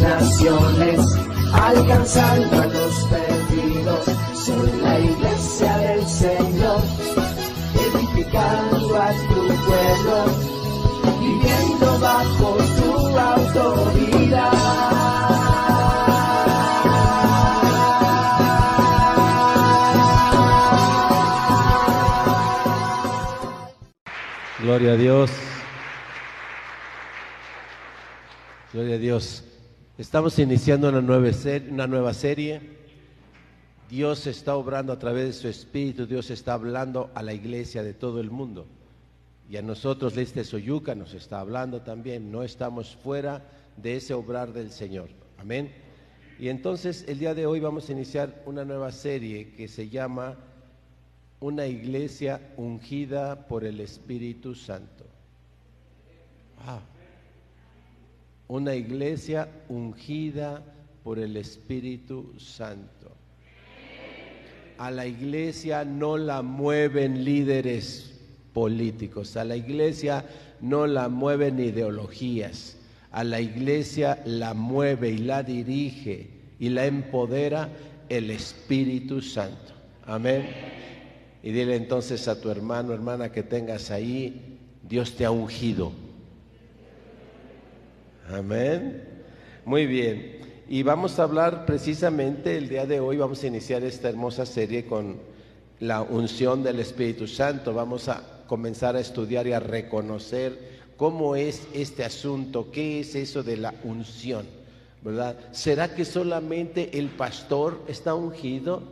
naciones, alcanzando a los perdidos. Soy la iglesia del Señor, edificando a tu pueblo, viviendo bajo tu autoridad. Gloria a Dios. Gloria a Dios. Estamos iniciando una nueva, serie. Dios está obrando a través de su Espíritu. Dios está hablando a la iglesia de todo el mundo. Y a nosotros, este Soyuca, nos está hablando también. No estamos fuera de ese obrar del Señor. Amén. Y entonces el día de hoy vamos a iniciar una nueva serie que se llama Una iglesia ungida por el Espíritu Santo. Ah una iglesia ungida por el Espíritu Santo. A la iglesia no la mueven líderes políticos, a la iglesia no la mueven ideologías, a la iglesia la mueve y la dirige y la empodera el Espíritu Santo. Amén. Y dile entonces a tu hermano, hermana que tengas ahí, Dios te ha ungido Amén. Muy bien. Y vamos a hablar precisamente el día de hoy, vamos a iniciar esta hermosa serie con la unción del Espíritu Santo. Vamos a comenzar a estudiar y a reconocer cómo es este asunto, qué es eso de la unción, ¿verdad? ¿Será que solamente el pastor está ungido?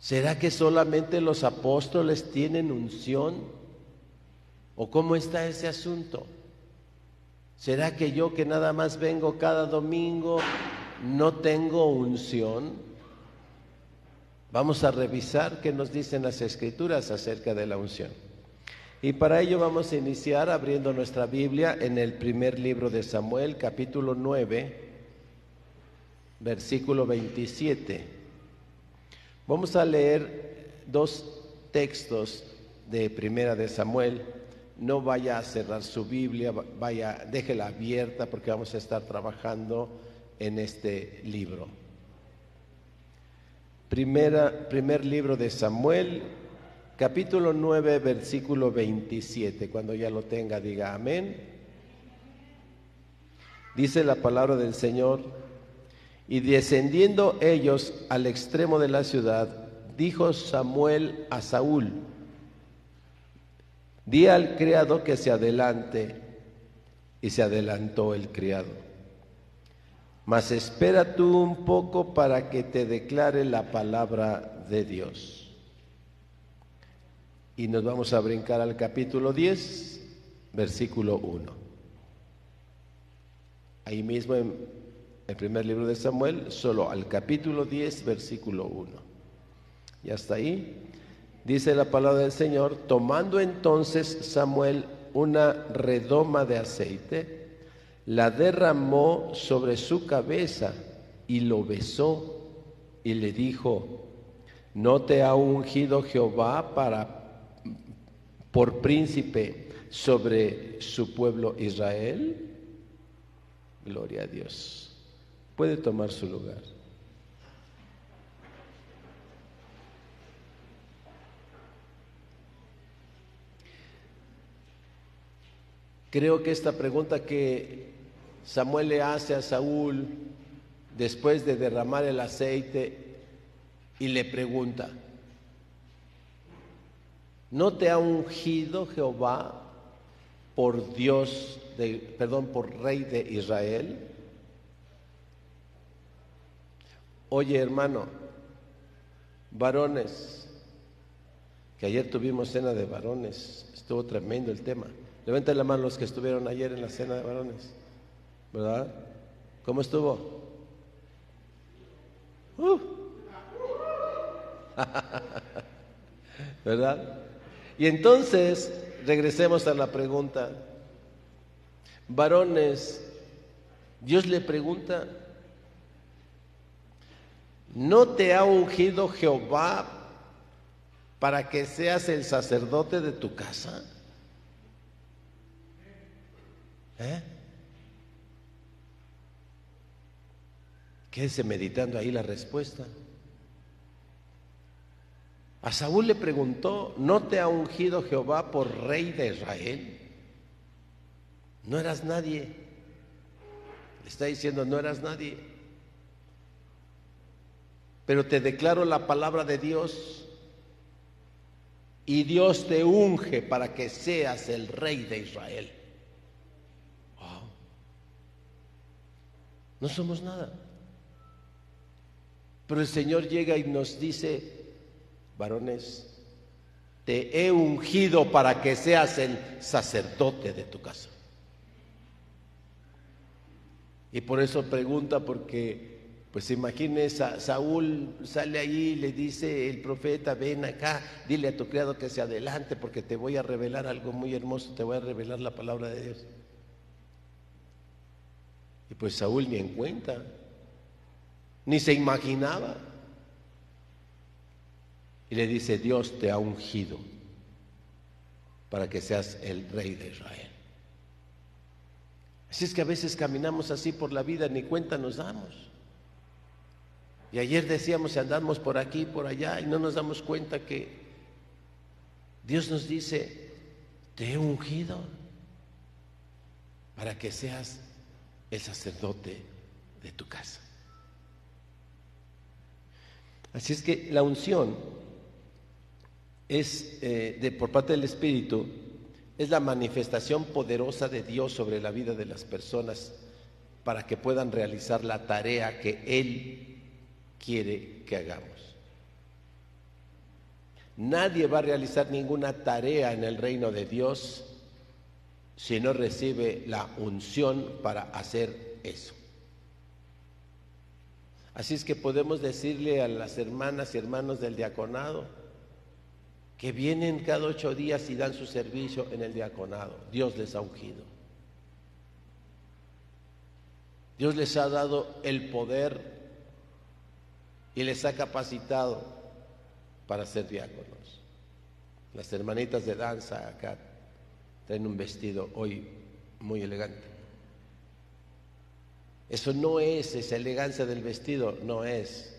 ¿Será que solamente los apóstoles tienen unción? ¿O cómo está ese asunto? ¿Será que yo que nada más vengo cada domingo no tengo unción? Vamos a revisar qué nos dicen las escrituras acerca de la unción. Y para ello vamos a iniciar abriendo nuestra Biblia en el primer libro de Samuel, capítulo 9, versículo 27. Vamos a leer dos textos de primera de Samuel no vaya a cerrar su Biblia, vaya, déjela abierta porque vamos a estar trabajando en este libro. Primera, primer libro de Samuel, capítulo 9, versículo 27. Cuando ya lo tenga, diga amén. Dice la palabra del Señor, y descendiendo ellos al extremo de la ciudad, dijo Samuel a Saúl, Di al criado que se adelante. Y se adelantó el criado. Mas espera tú un poco para que te declare la palabra de Dios. Y nos vamos a brincar al capítulo 10, versículo 1. Ahí mismo en el primer libro de Samuel, solo al capítulo 10, versículo 1. ¿Y hasta ahí? Dice la palabra del Señor, tomando entonces Samuel una redoma de aceite, la derramó sobre su cabeza y lo besó y le dijo, ¿no te ha ungido Jehová para por príncipe sobre su pueblo Israel? Gloria a Dios. Puede tomar su lugar. Creo que esta pregunta que Samuel le hace a Saúl después de derramar el aceite y le pregunta, ¿no te ha ungido Jehová por Dios, de, perdón, por Rey de Israel? Oye hermano, varones, que ayer tuvimos cena de varones, estuvo tremendo el tema. Levanten la mano los que estuvieron ayer en la cena de varones. ¿Verdad? ¿Cómo estuvo? Uh. ¿Verdad? Y entonces, regresemos a la pregunta. Varones, Dios le pregunta, ¿no te ha ungido Jehová para que seas el sacerdote de tu casa? ¿Eh? Quédese meditando ahí la respuesta. A Saúl le preguntó, ¿no te ha ungido Jehová por rey de Israel? No eras nadie. Le está diciendo, no eras nadie. Pero te declaro la palabra de Dios y Dios te unge para que seas el rey de Israel. No somos nada. Pero el Señor llega y nos dice, varones, te he ungido para que seas el sacerdote de tu casa. Y por eso pregunta, porque, pues imagínese, Saúl sale ahí y le dice el profeta, ven acá, dile a tu criado que se adelante, porque te voy a revelar algo muy hermoso, te voy a revelar la palabra de Dios. Y pues Saúl ni en cuenta, ni se imaginaba. Y le dice, Dios te ha ungido para que seas el rey de Israel. Así es que a veces caminamos así por la vida, ni cuenta nos damos. Y ayer decíamos, andamos por aquí, por allá, y no nos damos cuenta que Dios nos dice, te he ungido para que seas el sacerdote de tu casa. Así es que la unción es eh, de, por parte del Espíritu, es la manifestación poderosa de Dios sobre la vida de las personas para que puedan realizar la tarea que Él quiere que hagamos. Nadie va a realizar ninguna tarea en el reino de Dios si no recibe la unción para hacer eso. Así es que podemos decirle a las hermanas y hermanos del diaconado, que vienen cada ocho días y dan su servicio en el diaconado. Dios les ha ungido. Dios les ha dado el poder y les ha capacitado para ser diáconos. Las hermanitas de danza acá traen un vestido hoy muy elegante. Eso no es esa elegancia del vestido, no es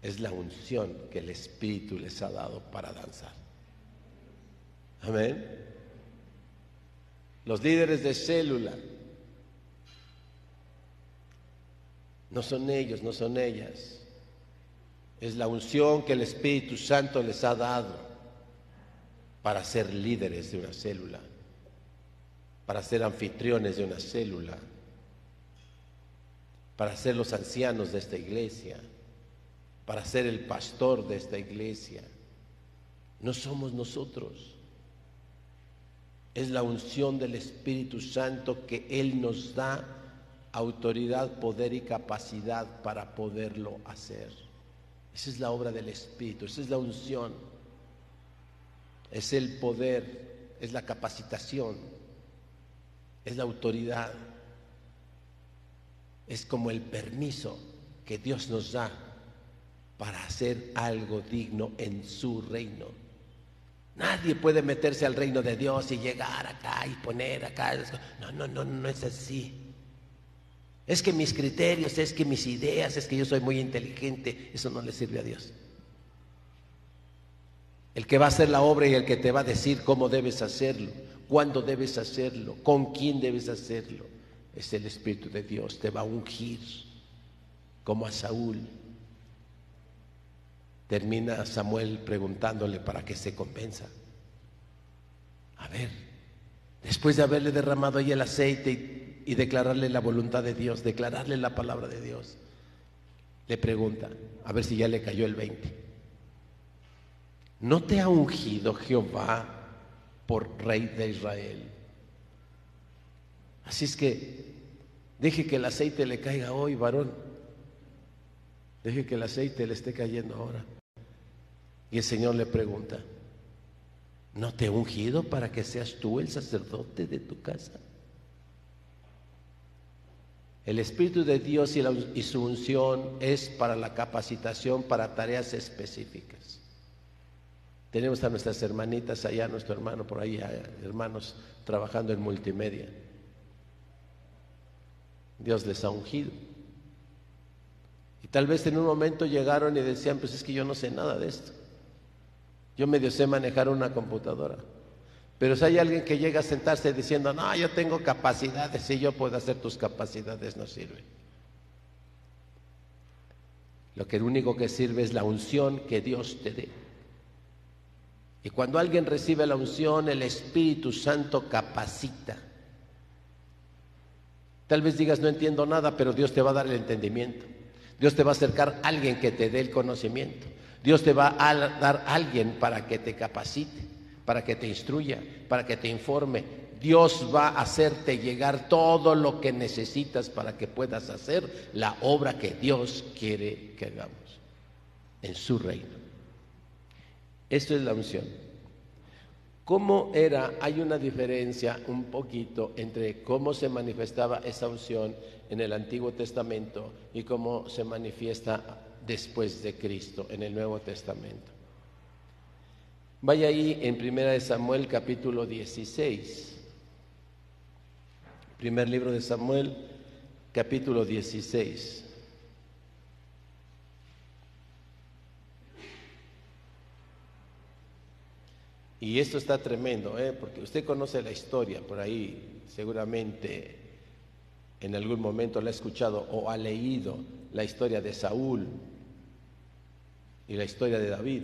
es la unción que el Espíritu les ha dado para danzar. Amén. Los líderes de célula no son ellos, no son ellas. Es la unción que el Espíritu Santo les ha dado para ser líderes de una célula, para ser anfitriones de una célula, para ser los ancianos de esta iglesia para ser el pastor de esta iglesia. No somos nosotros. Es la unción del Espíritu Santo que Él nos da autoridad, poder y capacidad para poderlo hacer. Esa es la obra del Espíritu, esa es la unción, es el poder, es la capacitación, es la autoridad, es como el permiso que Dios nos da para hacer algo digno en su reino. Nadie puede meterse al reino de Dios y llegar acá y poner acá. No, no, no, no es así. Es que mis criterios, es que mis ideas, es que yo soy muy inteligente, eso no le sirve a Dios. El que va a hacer la obra y el que te va a decir cómo debes hacerlo, cuándo debes hacerlo, con quién debes hacerlo, es el Espíritu de Dios. Te va a ungir como a Saúl termina Samuel preguntándole para que se convenza. A ver, después de haberle derramado ahí el aceite y, declararle la voluntad de Dios, declararle la palabra de Dios, le pregunta, a ver si ya le cayó el 20. ¿No te ha ungido Jehová por rey de Israel. Así es que deje que el aceite le caiga hoy, varón. Deje que el aceite le esté cayendo ahora. Y el Señor le pregunta, ¿no te he ungido para que seas tú el sacerdote de tu casa? El Espíritu de Dios y, su unción es para la capacitación para tareas específicas. Tenemos a nuestras hermanitas allá, nuestro hermano por ahí, hermanos trabajando en multimedia. Dios les ha ungido. Y tal vez en un momento llegaron y decían, pues es que yo no sé nada de esto. Yo medio sé manejar una computadora. Pero si hay alguien que llega a sentarse diciendo, no, yo tengo capacidades y yo puedo hacer tus capacidades, no sirve. Lo que único que sirve es la unción que Dios te dé. Y cuando alguien recibe la unción, el Espíritu Santo capacita. Tal vez digas, no entiendo nada, pero Dios te va a dar el entendimiento. Dios te va a acercar a alguien que te dé el conocimiento. Dios te va a dar a alguien para que te capacite, para que te instruya, para que te informe. Dios va a hacerte llegar todo lo que necesitas para que puedas hacer la obra que Dios quiere que hagamos en su reino. Esto es la unción. ¿Cómo era? Hay una diferencia un poquito entre cómo se manifestaba esa unción en el Antiguo Testamento y cómo se manifiesta después de Cristo en el Nuevo Testamento. Vaya ahí en Primera de Samuel capítulo 16. Primer libro de Samuel capítulo 16. Y esto está tremendo, ¿eh? porque usted conoce la historia por ahí, seguramente en algún momento la ha escuchado o ha leído la historia de Saúl, y la historia de David.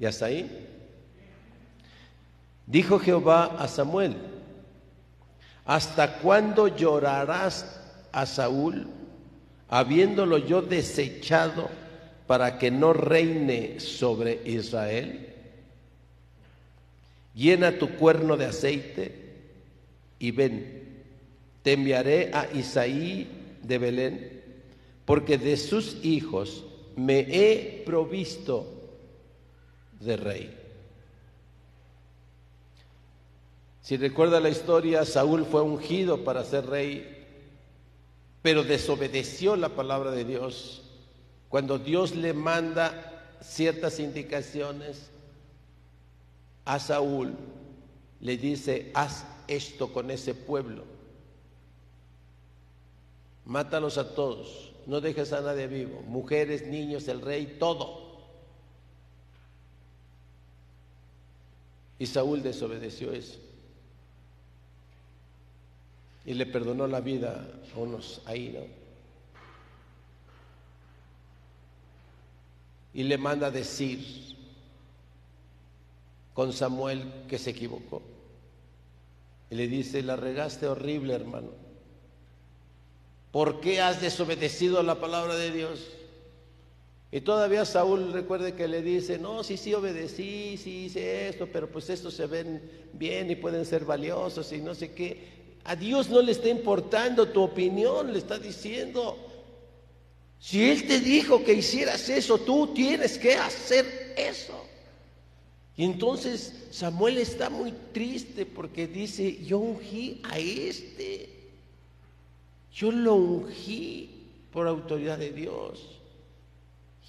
¿Y hasta ahí? Dijo Jehová a Samuel, ¿hasta cuándo llorarás a Saúl, habiéndolo yo desechado para que no reine sobre Israel? Llena tu cuerno de aceite y ven, te enviaré a Isaí de Belén porque de sus hijos me he provisto de rey. Si recuerda la historia, Saúl fue ungido para ser rey, pero desobedeció la palabra de Dios. Cuando Dios le manda ciertas indicaciones a Saúl, le dice, haz esto con ese pueblo, mátalos a todos no dejes a nadie vivo, mujeres, niños, el rey, todo. Y Saúl desobedeció eso. Y le perdonó la vida a unos ahí, ¿no? Y le manda decir con Samuel que se equivocó. Y le dice, la regaste horrible, hermano. ¿Por qué has desobedecido la palabra de Dios? Y todavía Saúl recuerde que le dice, no, sí, sí obedecí, sí hice esto, pero pues estos se ven bien y pueden ser valiosos y no sé qué. A Dios no le está importando tu opinión, le está diciendo, si Él te dijo que hicieras eso, tú tienes que hacer eso. Y entonces Samuel está muy triste porque dice, yo ungí a este. Yo lo ungí por autoridad de Dios.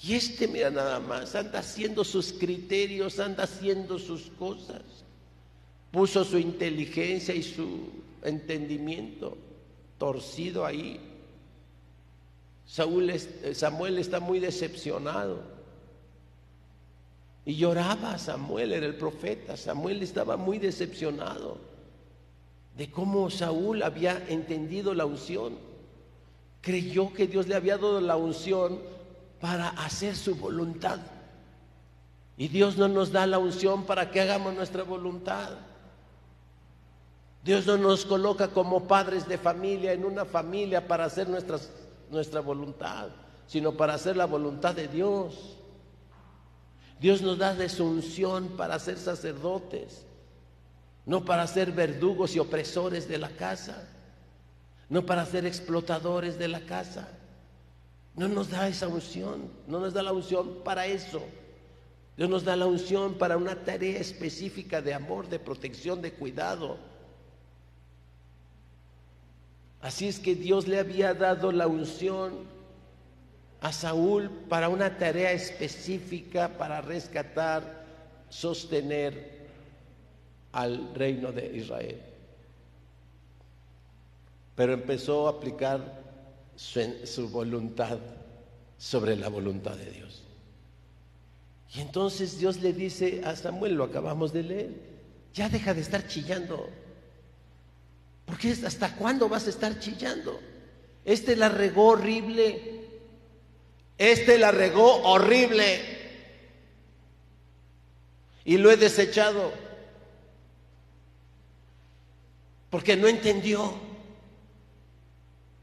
Y este, mira nada más, anda haciendo sus criterios, anda haciendo sus cosas. Puso su inteligencia y su entendimiento torcido ahí. Saúl, Samuel está muy decepcionado. Y lloraba Samuel, era el profeta. Samuel estaba muy decepcionado de cómo Saúl había entendido la unción. Creyó que Dios le había dado la unción para hacer su voluntad. Y Dios no nos da la unción para que hagamos nuestra voluntad. Dios no nos coloca como padres de familia en una familia para hacer nuestra voluntad, sino para hacer la voluntad de Dios. Dios nos da de su unción para ser sacerdotes, no para ser verdugos y opresores de la casa, no para ser explotadores de la casa. No nos da esa unción, no nos da la unción para eso. Dios nos da la unción para una tarea específica de amor, de protección, de cuidado. Así es que Dios le había dado la unción a Saúl para una tarea específica para rescatar, sostener al reino de Israel. Pero empezó a aplicar su, voluntad sobre la voluntad de Dios. Y entonces Dios le dice a Samuel, lo acabamos de leer, ya deja de estar chillando. Porque hasta cuándo vas a estar chillando? Este la regó horrible. Este la regó horrible. Y lo he desechado. Porque no entendió.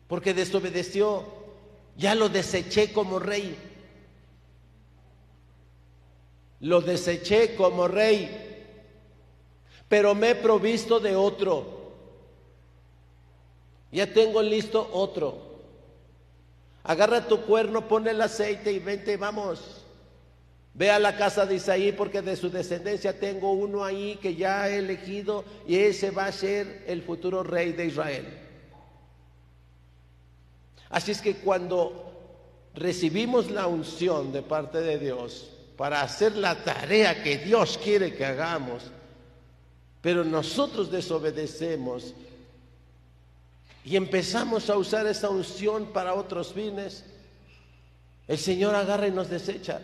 Porque desobedeció. Ya lo deseché como rey lo deseché como rey, pero me he provisto de otro. Ya tengo listo otro. Agarra tu cuerno, pone el aceite y vente, vamos. Ve a la casa de Isaí porque de su descendencia tengo uno ahí que ya he elegido y ese va a ser el futuro rey de Israel. Así es que cuando recibimos la unción de parte de Dios, para hacer la tarea que Dios quiere que hagamos, pero nosotros desobedecemos y empezamos a usar esa unción para otros fines, el Señor agarra y nos desecha.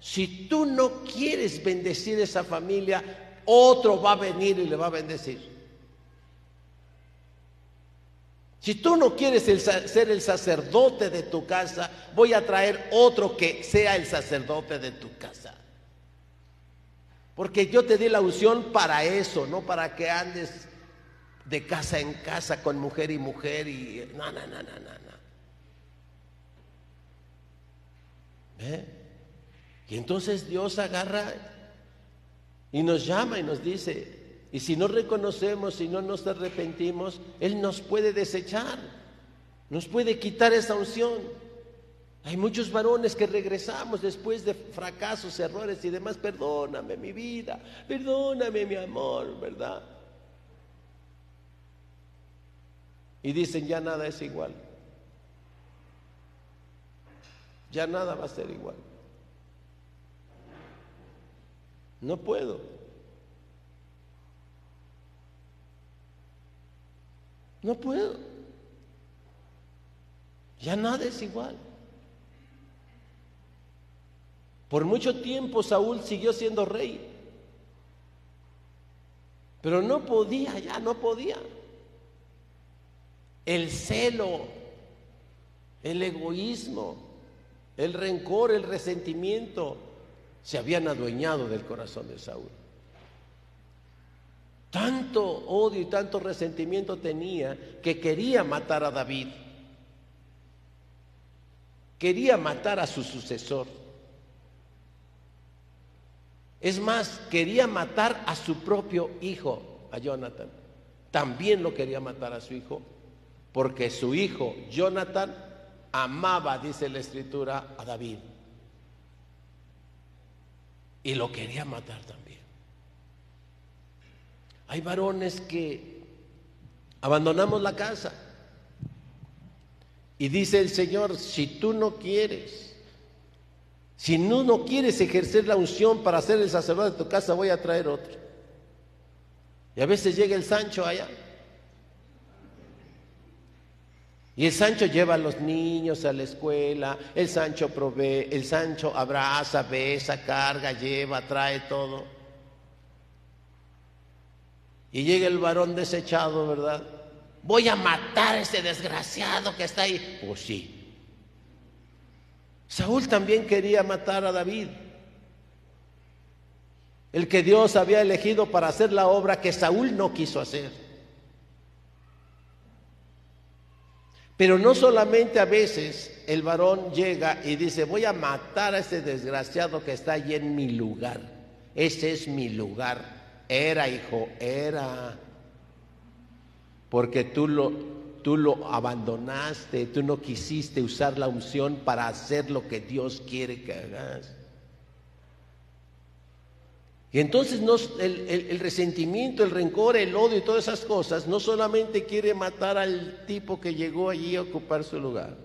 Si tú no quieres bendecir esa familia, otro va a venir y le va a bendecir. Si tú no quieres ser el sacerdote de tu casa, voy a traer otro que sea el sacerdote de tu casa. Porque yo te di la unción para eso, no para que andes de casa en casa con mujer y mujer y no, no, no, no, no. ¿Eh? Y entonces Dios agarra y nos llama y nos dice, y si no reconocemos, si no nos arrepentimos, Él nos puede desechar, nos puede quitar esa unción. Hay muchos varones que regresamos después de fracasos, errores y demás. Perdóname mi vida, perdóname mi amor, ¿verdad? Y dicen, ya nada es igual. Ya nada va a ser igual. No puedo. No puedo. Ya nada es igual. Por mucho tiempo Saúl siguió siendo rey. Pero no podía, ya no podía. El celo, el egoísmo, el rencor, el resentimiento se habían adueñado del corazón de Saúl. Tanto odio y tanto resentimiento tenía que quería matar a David. Quería matar a su sucesor. Es más, quería matar a su propio hijo, a Jonathan. También lo quería matar a su hijo, porque su hijo, Jonathan, amaba, dice la escritura, a David. Y lo quería matar también. Hay varones que abandonamos la casa y dice el Señor, si tú no quieres, si tú no quieres ejercer la unción para ser el sacerdote de tu casa, voy a traer otro. Y a veces llega el Sancho allá. Y el Sancho lleva a los niños a la escuela, el Sancho provee, el Sancho abraza, besa, carga, lleva, trae todo. Y llega el varón desechado, ¿verdad? Voy a matar a ese desgraciado que está ahí. Pues sí. Saúl también quería matar a David. El que Dios había elegido para hacer la obra que Saúl no quiso hacer. Pero no solamente a veces el varón llega y dice, voy a matar a ese desgraciado que está allí en mi lugar. Ese es mi lugar. Era, hijo, era. Porque tú lo, tú lo abandonaste, tú no quisiste usar la unción para hacer lo que Dios quiere que hagas. Y entonces el, resentimiento, el rencor, el odio y todas esas cosas no solamente quiere matar al tipo que llegó allí a ocupar su lugar,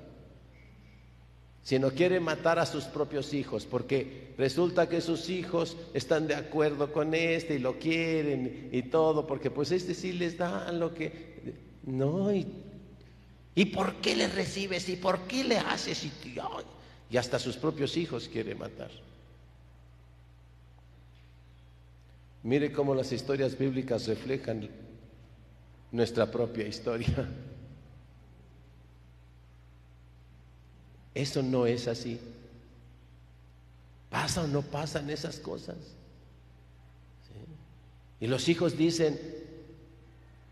sino quiere matar a sus propios hijos, porque resulta que sus hijos están de acuerdo con este y lo quieren y todo, porque pues este sí les da lo que... No, y, ¿y por qué le recibes? ¿Y por qué le haces? Y, y hasta sus propios hijos quiere matar. Mire cómo las historias bíblicas reflejan nuestra propia historia. Eso no es así. ¿Pasa o no pasan esas cosas? Y los hijos dicen,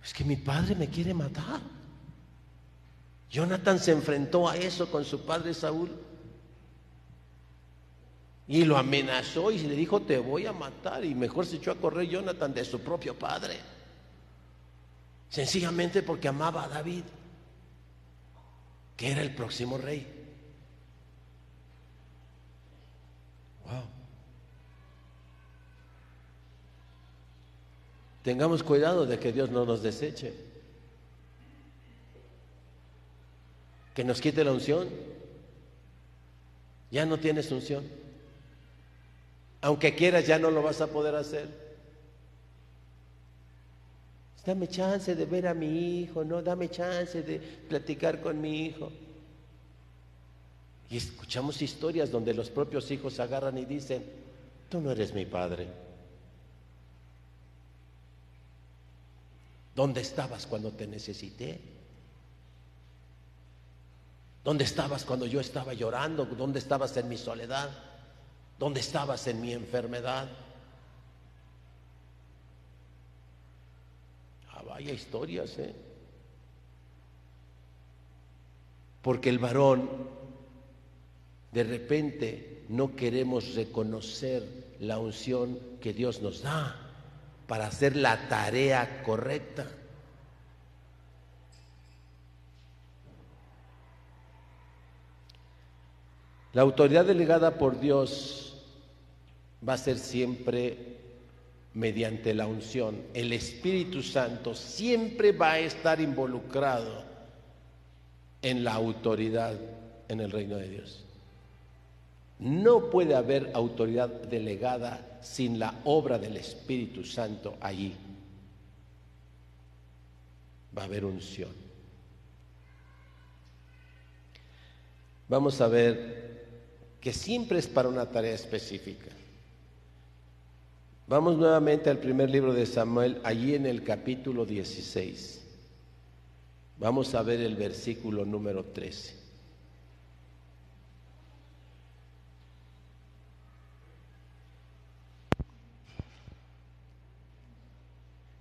es que mi padre me quiere matar. Jonathan se enfrentó a eso con su padre Saúl. Y lo amenazó y le dijo, te voy a matar. Y mejor se echó a correr Jonathan de su propio padre. Sencillamente porque amaba a David, que era el próximo rey. Wow. Tengamos cuidado de que Dios no nos deseche. Que nos quite la unción. Ya no tienes unción. Aunque quieras, ya no lo vas a poder hacer. Dame chance de ver a mi hijo, no, dame chance de platicar con mi hijo. Y escuchamos historias donde los propios hijos agarran y dicen, tú no eres mi padre. ¿Dónde estabas cuando te necesité? ¿Dónde estabas cuando yo estaba llorando? ¿Dónde estabas en mi soledad? ¿Dónde estabas en mi enfermedad? Ah, vaya historias, ¿eh? Porque el varón, de repente, no queremos reconocer la unción que Dios nos da para hacer la tarea correcta. La autoridad delegada por Dios va a ser siempre mediante la unción. El Espíritu Santo siempre va a estar involucrado en la autoridad en el reino de Dios. No puede haber autoridad delegada sin la obra del Espíritu Santo allí. Va a haber unción. Vamos a ver que siempre es para una tarea específica. Vamos nuevamente al primer libro de Samuel, allí en el capítulo 16. Vamos a ver el versículo número 13.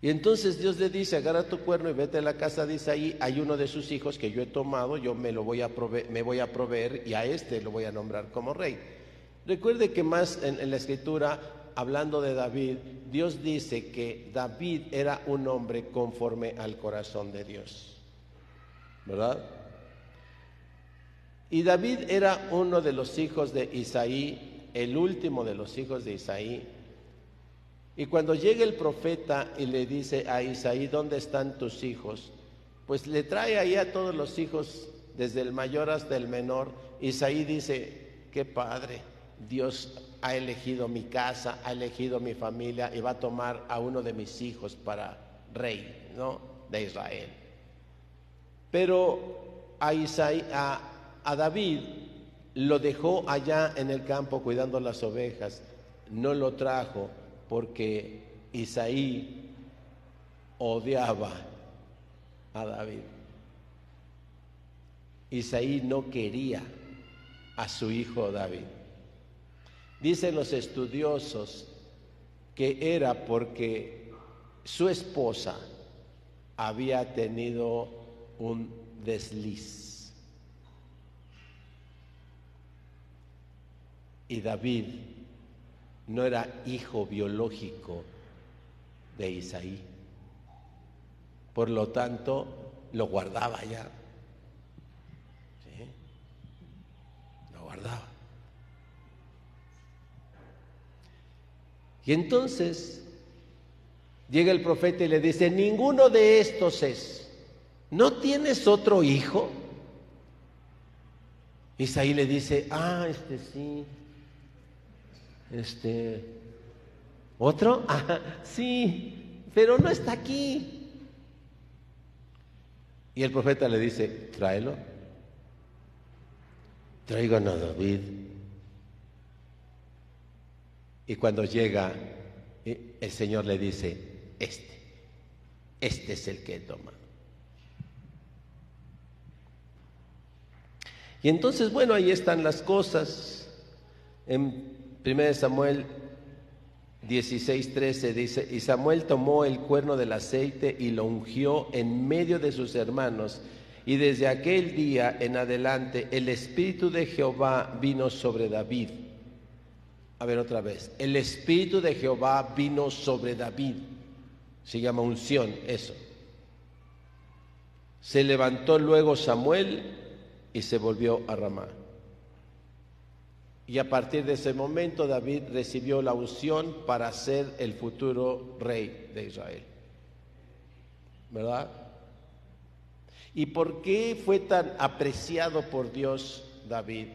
Y entonces Dios le dice, agarra tu cuerno y vete a la casa de Isaí, hay uno de sus hijos que yo he tomado, yo me lo voy a proveer, me voy a proveer y a este lo voy a nombrar como rey. Recuerde que más en la escritura hablando de David, Dios dice que David era un hombre conforme al corazón de Dios. ¿Verdad? Y David era uno de los hijos de Isaí, el último de los hijos de Isaí. Y cuando llega el profeta y le dice a Isaí, ¿dónde están tus hijos? Pues le trae ahí a todos los hijos, desde el mayor hasta el menor. Isaí dice, qué padre, Dios ha elegido mi casa, ha elegido mi familia y va a tomar a uno de mis hijos para rey, ¿no? De Israel. Pero a, David lo dejó allá en el campo cuidando las ovejas, no lo trajo porque Isaí odiaba a David. Isaí no quería a su hijo David. Dicen los estudiosos que era porque su esposa había tenido un desliz. Y David no era hijo biológico de Isaí. Por lo tanto, lo guardaba ya. ¿Sí? Lo guardaba. Y entonces llega el profeta y le dice, ninguno de estos es. ¿No tienes otro hijo? Isaí le dice, ah, este sí. Este, ¿otro? Ah, sí, pero no está aquí. Y el profeta le dice, tráelo. Traigan a David. Y cuando llega, el Señor le dice, este, este es el que he tomado. Y entonces, bueno, ahí están las cosas. En 1 Samuel 16:13 dice, y Samuel tomó el cuerno del aceite y lo ungió en medio de sus hermanos. Y desde aquel día en adelante el Espíritu de Jehová vino sobre David. A ver otra vez, el Espíritu de Jehová vino sobre David. Se llama unción eso. Se levantó luego Samuel y se volvió a Ramá. Y a partir de ese momento David recibió la unción para ser el futuro rey de Israel. ¿Verdad? ¿Y por qué fue tan apreciado por Dios David?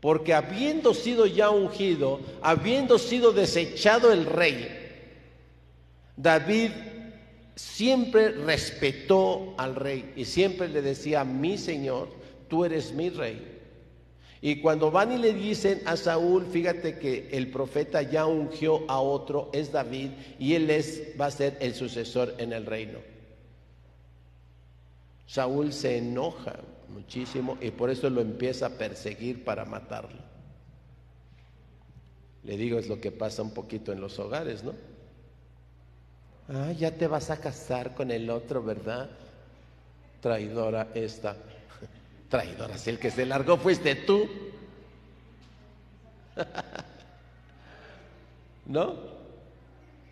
Porque habiendo sido ya ungido, habiendo sido desechado el rey, David siempre respetó al rey y siempre le decía, mi Señor, tú eres mi rey. Y cuando van y le dicen a Saúl, fíjate que el profeta ya ungió a otro, es David, y él es, va a ser el sucesor en el reino. Saúl se enoja muchísimo y por eso lo empieza a perseguir para matarlo. Le digo, es lo que pasa un poquito en los hogares, ¿no? Ah, ya te vas a casar con el otro, ¿verdad? Traidora esta. Traidora, si el que se largó fuiste tú. ¿No?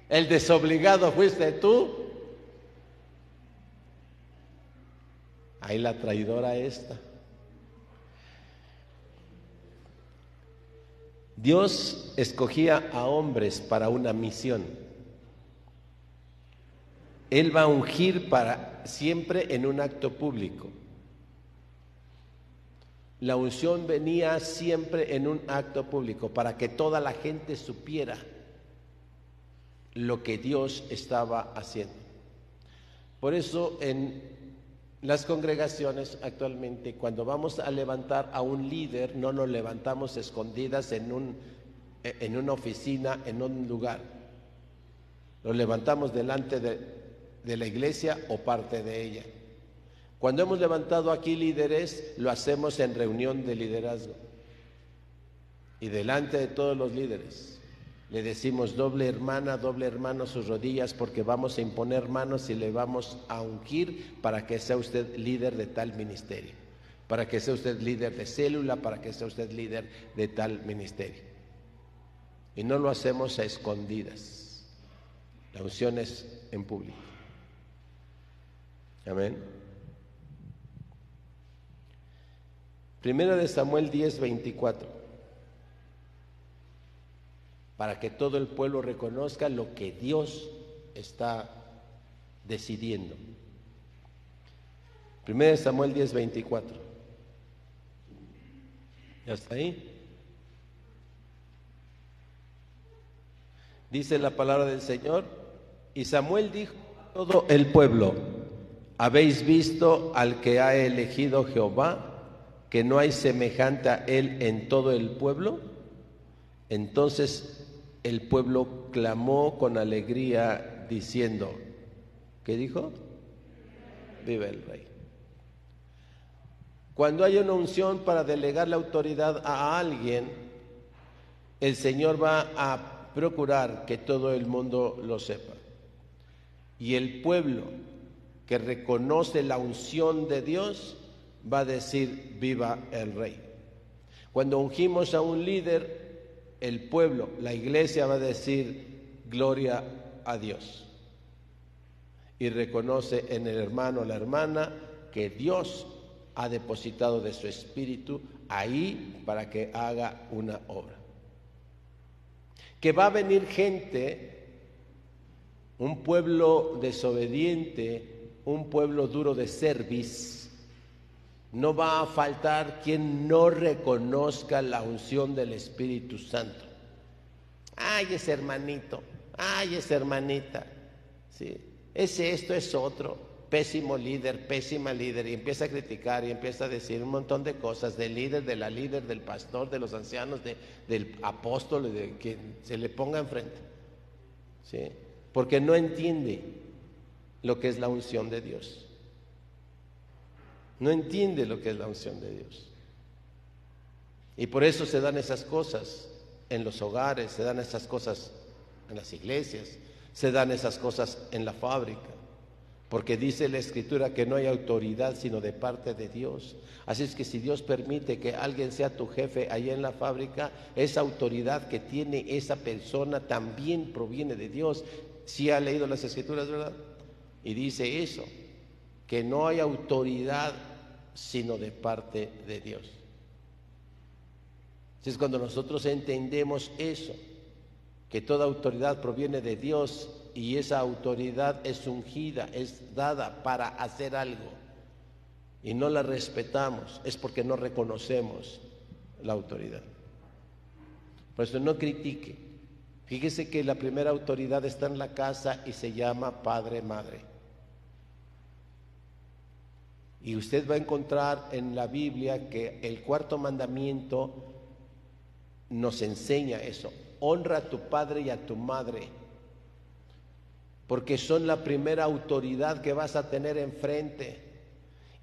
El desobligado fuiste tú. Ahí la traidora esta. Dios escogía a hombres para una misión. Él va a ungir para siempre en un acto público. La unción venía siempre en un acto público para que toda la gente supiera lo que Dios estaba haciendo. Por eso en las congregaciones actualmente, cuando vamos a levantar a un líder, no nos levantamos escondidas en, un, en una oficina, en un lugar. Lo levantamos delante de, de la iglesia o parte de ella. Cuando hemos levantado aquí líderes, lo hacemos en reunión de liderazgo. Y delante de todos los líderes, le decimos doble hermana, doble hermano sus rodillas porque vamos a imponer manos y le vamos a ungir para que sea usted líder de tal ministerio, para que sea usted líder de célula, para que sea usted líder de tal ministerio. Y no lo hacemos a escondidas. La unción es en público. Amén. Primera de Samuel 10, 24. Para que todo el pueblo reconozca lo que Dios está decidiendo. Primera de Samuel 10, 24. ¿Ya está ahí? Dice la palabra del Señor. Y Samuel dijo a todo el pueblo, ¿habéis visto al que ha elegido Jehová? Que no hay semejante a él en todo el pueblo? Entonces el pueblo clamó con alegría diciendo, ¿qué dijo? Vive el rey. Cuando hay una unción para delegar la autoridad a alguien, el Señor va a procurar que todo el mundo lo sepa. Y el pueblo que reconoce la unción de Dios va a decir viva el rey. Cuando ungimos a un líder, el pueblo, la iglesia va a decir gloria a Dios. Y reconoce en el hermano la hermana que Dios ha depositado de su espíritu ahí para que haga una obra. Que va a venir gente, un pueblo desobediente, un pueblo duro de servicio no va a faltar quien no reconozca la unción del Espíritu Santo. Ay, ese hermanito, ay, esa hermanita. ¿sí? Ese esto es otro, pésimo líder, pésima líder, y empieza a criticar y empieza a decir un montón de cosas del líder, de la líder, del pastor, de los ancianos, del apóstol, de quien se le ponga enfrente. ¿sí? Porque no entiende lo que es la unción de Dios no entiende lo que es la unción de Dios. Y por eso se dan esas cosas en los hogares, se dan esas cosas en las iglesias, se dan esas cosas en la fábrica. Porque dice la escritura que no hay autoridad sino de parte de Dios. Así es que si Dios permite que alguien sea tu jefe ahí en la fábrica, esa autoridad que tiene esa persona también proviene de Dios. Si ha leído las escrituras, ¿verdad? Y dice eso, que no hay autoridad sino de parte de Dios. Es cuando nosotros entendemos eso, que toda autoridad proviene de Dios y esa autoridad es ungida, es dada para hacer algo y no la respetamos, es porque no reconocemos la autoridad. Por eso no critique. Fíjese que la primera autoridad está en la casa y se llama Padre Madre. Y usted va a encontrar en la Biblia que el cuarto mandamiento nos enseña eso. Honra a tu padre y a tu madre, porque son la primera autoridad que vas a tener enfrente.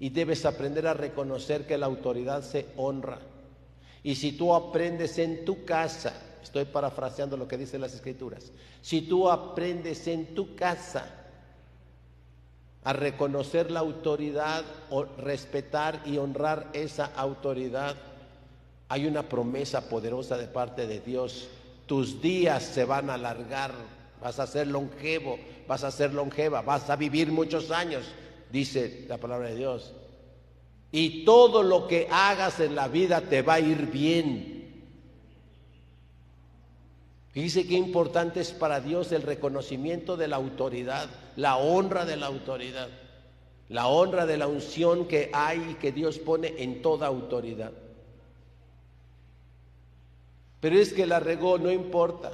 Y debes aprender a reconocer que la autoridad se honra. Y si tú aprendes en tu casa, estoy parafraseando lo que dicen las escrituras, si tú aprendes en tu casa a reconocer la autoridad, o respetar y honrar esa autoridad, hay una promesa poderosa de parte de Dios. Tus días se van a alargar, vas a ser longevo, vas a ser longeva, vas a vivir muchos años, dice la palabra de Dios. Y todo lo que hagas en la vida te va a ir bien. Dice que importante es para Dios el reconocimiento de la autoridad, la honra de la autoridad, la honra de la unción que hay y que Dios pone en toda autoridad. Pero es que la regó, no importa.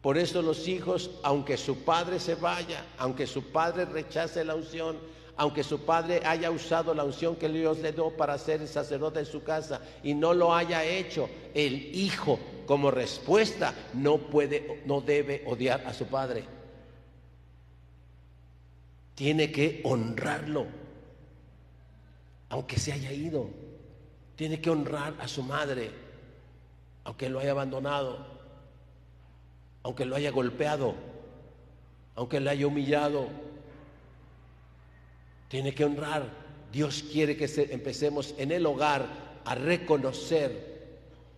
Por eso los hijos, aunque su padre se vaya, aunque su padre rechace la unción, aunque su padre haya usado la unción que Dios le dio para ser sacerdote en su casa y no lo haya hecho, el hijo como respuesta no puede, no debe odiar a su padre. Tiene que honrarlo, aunque se haya ido. Tiene que honrar a su madre, aunque lo haya abandonado, aunque lo haya golpeado, aunque lo haya humillado. Tiene que honrar. Dios quiere que empecemos en el hogar a reconocer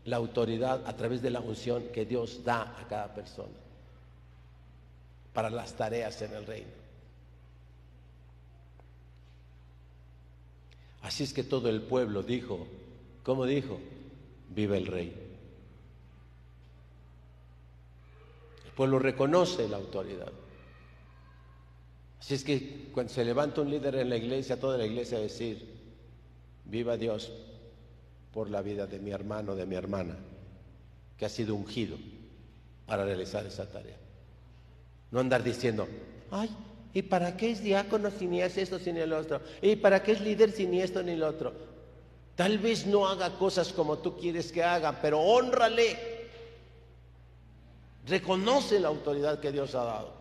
la autoridad a través de la unción que Dios da a cada persona para las tareas en el reino. Así es que todo el pueblo dijo, ¿cómo dijo? Vive el rey. El pueblo reconoce la autoridad. Así es que cuando se levanta un líder en la iglesia, toda la iglesia decir, viva Dios, por la vida de mi hermano, de mi hermana, que ha sido ungido para realizar esa tarea. No andar diciendo, ay, ¿y para qué es diácono si ni es esto, ni el otro? ¿Y para qué es líder si ni esto ni el otro? Tal vez no haga cosas como tú quieres que haga, pero honrale. Reconoce la autoridad que Dios ha dado.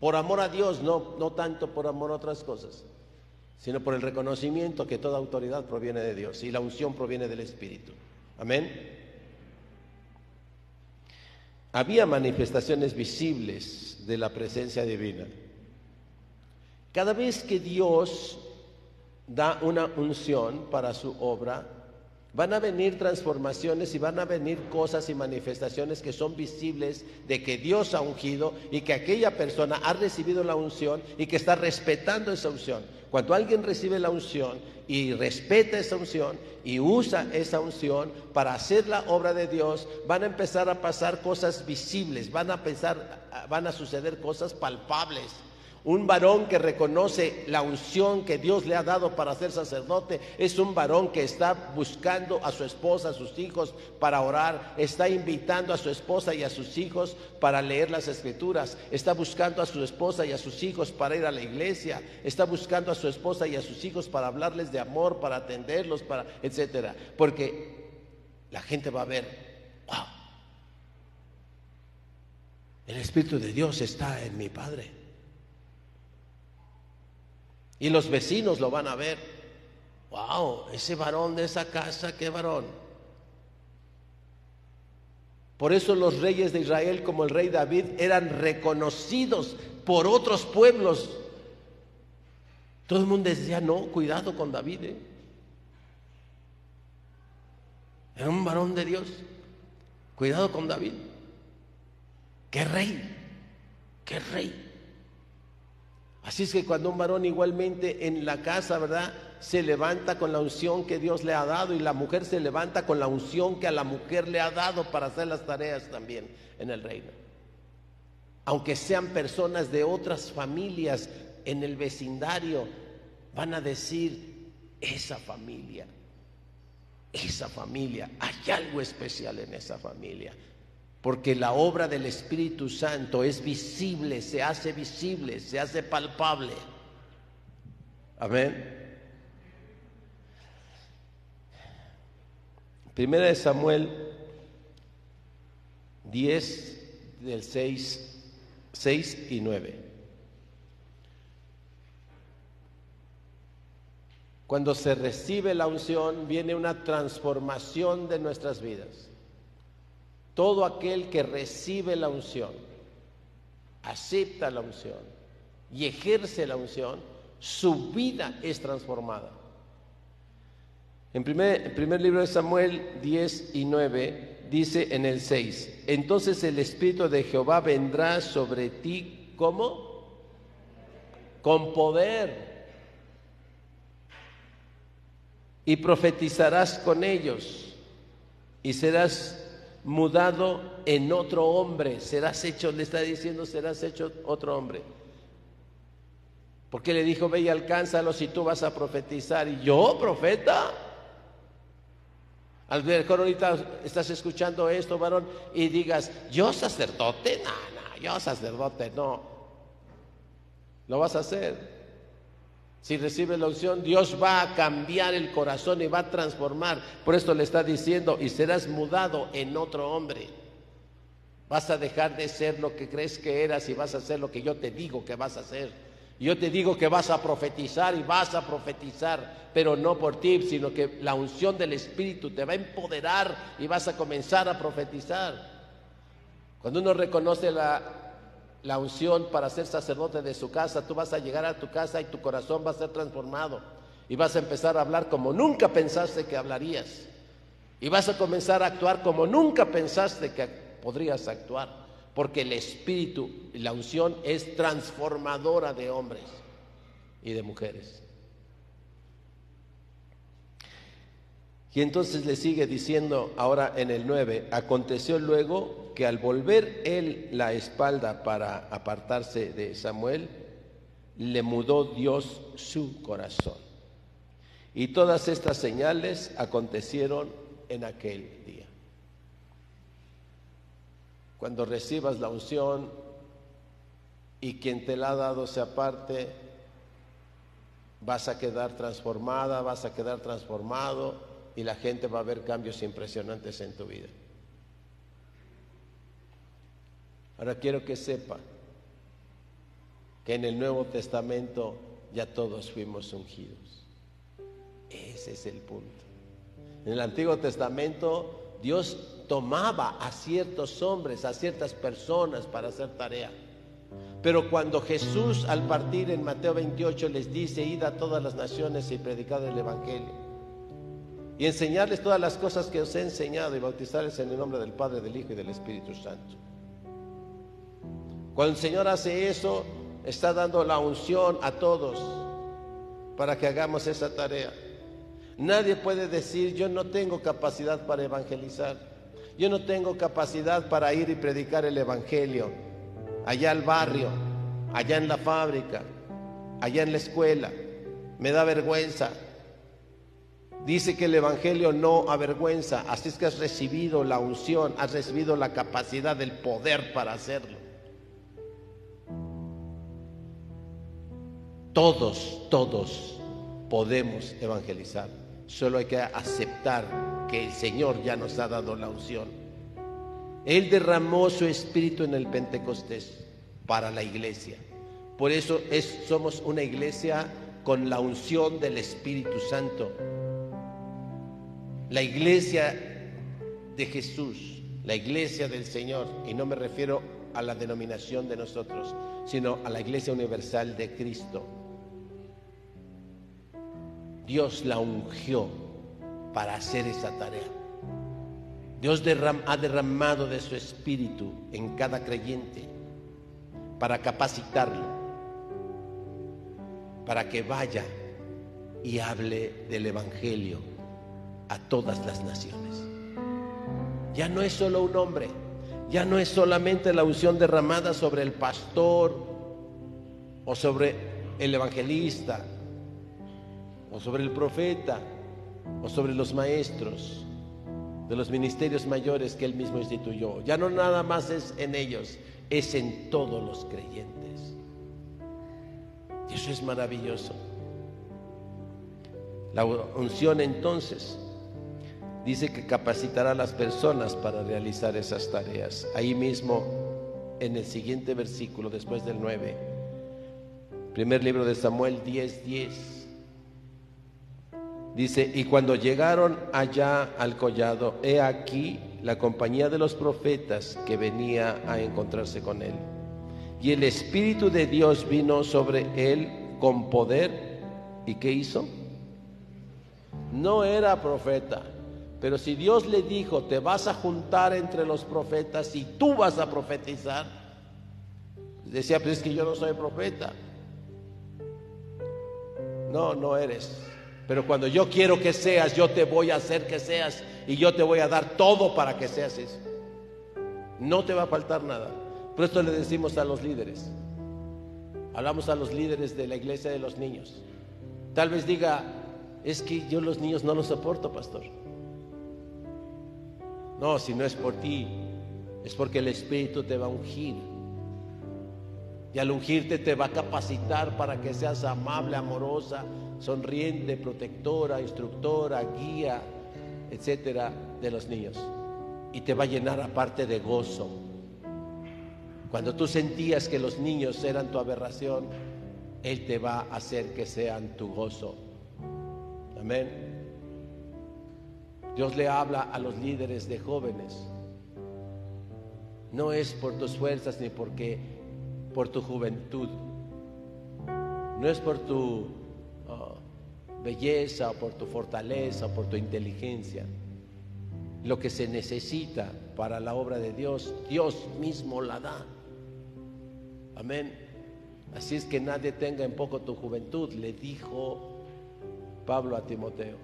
Por amor a Dios, no, no tanto por amor a otras cosas sino por el reconocimiento que toda autoridad proviene de Dios y la unción proviene del Espíritu. Amén. Había manifestaciones visibles de la presencia divina. Cada vez que Dios da una unción para su obra, van a venir transformaciones y van a venir cosas y manifestaciones que son visibles de que Dios ha ungido y que aquella persona ha recibido la unción y que está respetando esa unción. Cuando alguien recibe la unción y respeta esa unción y usa esa unción para hacer la obra de Dios, van a empezar a pasar cosas visibles, van a pensar, van a suceder cosas palpables. Un varón que reconoce la unción que Dios le ha dado para ser sacerdote es un varón que está buscando a su esposa, a sus hijos para orar, está invitando a su esposa y a sus hijos para leer las escrituras, está buscando a su esposa y a sus hijos para ir a la iglesia, está buscando a su esposa y a sus hijos para hablarles de amor, para atenderlos, para etcétera, porque la gente va a ver, wow. El espíritu de Dios está en mi padre. Y los vecinos lo van a ver. Wow, ese varón de esa casa, qué varón. Por eso los reyes de Israel, como el rey David, eran reconocidos por otros pueblos. Todo el mundo decía, no, cuidado con David. ¿eh? Era un varón de Dios. Cuidado con David. Qué rey, qué rey. Así es que cuando un varón igualmente en la casa, ¿verdad? Se levanta con la unción que Dios le ha dado y la mujer se levanta con la unción que a la mujer le ha dado para hacer las tareas también en el reino. Aunque sean personas de otras familias en el vecindario, van a decir, esa familia, esa familia, hay algo especial en esa familia porque la obra del Espíritu Santo es visible, se hace visible, se hace palpable. Amén. Primera de Samuel 10 del 6, 6 y 9. Cuando se recibe la unción viene una transformación de nuestras vidas. Todo aquel que recibe la unción, acepta la unción y ejerce la unción, su vida es transformada. En primer, primer libro de Samuel 10 y 9 dice en el 6, entonces el Espíritu de Jehová vendrá sobre ti como con poder y profetizarás con ellos y serás mudado en otro hombre, serás hecho, le está diciendo, serás hecho otro hombre. Porque le dijo, ve y alcánzalo si tú vas a profetizar. Y yo, profeta. Al mejor ahorita estás escuchando esto, varón, y digas, yo sacerdote, no, no, yo sacerdote, no. Lo vas a hacer. Si recibe la unción, Dios va a cambiar el corazón y va a transformar. Por esto le está diciendo, y serás mudado en otro hombre. Vas a dejar de ser lo que crees que eras y vas a hacer lo que yo te digo que vas a hacer. Yo te digo que vas a profetizar y vas a profetizar, pero no por ti, sino que la unción del Espíritu te va a empoderar y vas a comenzar a profetizar. Cuando uno reconoce la, la unción para ser sacerdote de su casa, tú vas a llegar a tu casa y tu corazón va a ser transformado. Y vas a empezar a hablar como nunca pensaste que hablarías. Y vas a comenzar a actuar como nunca pensaste que podrías actuar, porque el espíritu y la unción es transformadora de hombres y de mujeres. Y entonces le sigue diciendo ahora en el 9, aconteció luego que al volver él la espalda para apartarse de Samuel, le mudó Dios su corazón. Y todas estas señales acontecieron en aquel día. Cuando recibas la unción y quien te la ha dado se aparte, vas a quedar transformada, vas a quedar transformado y la gente va a ver cambios impresionantes en tu vida. Ahora quiero que sepa que en el Nuevo Testamento ya todos fuimos ungidos. Ese es el punto. En el Antiguo Testamento Dios tomaba a ciertos hombres, a ciertas personas para hacer tarea. Pero cuando Jesús al partir en Mateo 28 les dice, id a todas las naciones y predicad el Evangelio, y enseñarles todas las cosas que os he enseñado y bautizarles en el nombre del Padre, del Hijo y del Espíritu Santo. Cuando el Señor hace eso, está dando la unción a todos para que hagamos esa tarea. Nadie puede decir, yo no tengo capacidad para evangelizar, yo no tengo capacidad para ir y predicar el Evangelio allá al barrio, allá en la fábrica, allá en la escuela. Me da vergüenza. Dice que el Evangelio no avergüenza, así es que has recibido la unción, has recibido la capacidad, el poder para hacerlo. Todos, todos podemos evangelizar. Solo hay que aceptar que el Señor ya nos ha dado la unción. Él derramó su espíritu en el Pentecostés para la iglesia. Por eso es, somos una iglesia con la unción del Espíritu Santo. La iglesia de Jesús, la iglesia del Señor, y no me refiero a la denominación de nosotros, sino a la iglesia universal de Cristo. Dios la ungió para hacer esa tarea. Dios ha derramado de su espíritu en cada creyente para capacitarlo, para que vaya y hable del Evangelio a todas las naciones. Ya no es solo un hombre, ya no es solamente la unción derramada sobre el pastor o sobre el evangelista o sobre el profeta o sobre los maestros de los ministerios mayores que él mismo instituyó. Ya no nada más es en ellos, es en todos los creyentes. Y eso es maravilloso. La unción entonces dice que capacitará a las personas para realizar esas tareas. Ahí mismo, en el siguiente versículo, después del 9, primer libro de Samuel 10, 10. Dice, y cuando llegaron allá al collado, he aquí la compañía de los profetas que venía a encontrarse con él. Y el Espíritu de Dios vino sobre él con poder. ¿Y qué hizo? No era profeta, pero si Dios le dijo, te vas a juntar entre los profetas y tú vas a profetizar, decía, pues es que yo no soy profeta. No, no eres. Pero cuando yo quiero que seas, yo te voy a hacer que seas y yo te voy a dar todo para que seas eso. No te va a faltar nada. Por esto le decimos a los líderes. Hablamos a los líderes de la iglesia de los niños. Tal vez diga, es que yo los niños no los soporto, pastor. No, si no es por ti, es porque el Espíritu te va a ungir. Y al ungirte te va a capacitar para que seas amable, amorosa, sonriente, protectora, instructora, guía, etcétera, de los niños. Y te va a llenar aparte de gozo. Cuando tú sentías que los niños eran tu aberración, Él te va a hacer que sean tu gozo. Amén. Dios le habla a los líderes de jóvenes. No es por tus fuerzas ni porque por tu juventud. No es por tu belleza o por tu fortaleza por tu inteligencia. Lo que se necesita para la obra de Dios, Dios mismo la da. Amén. Así es que nadie tenga en poco tu juventud, le dijo Pablo a Timoteo.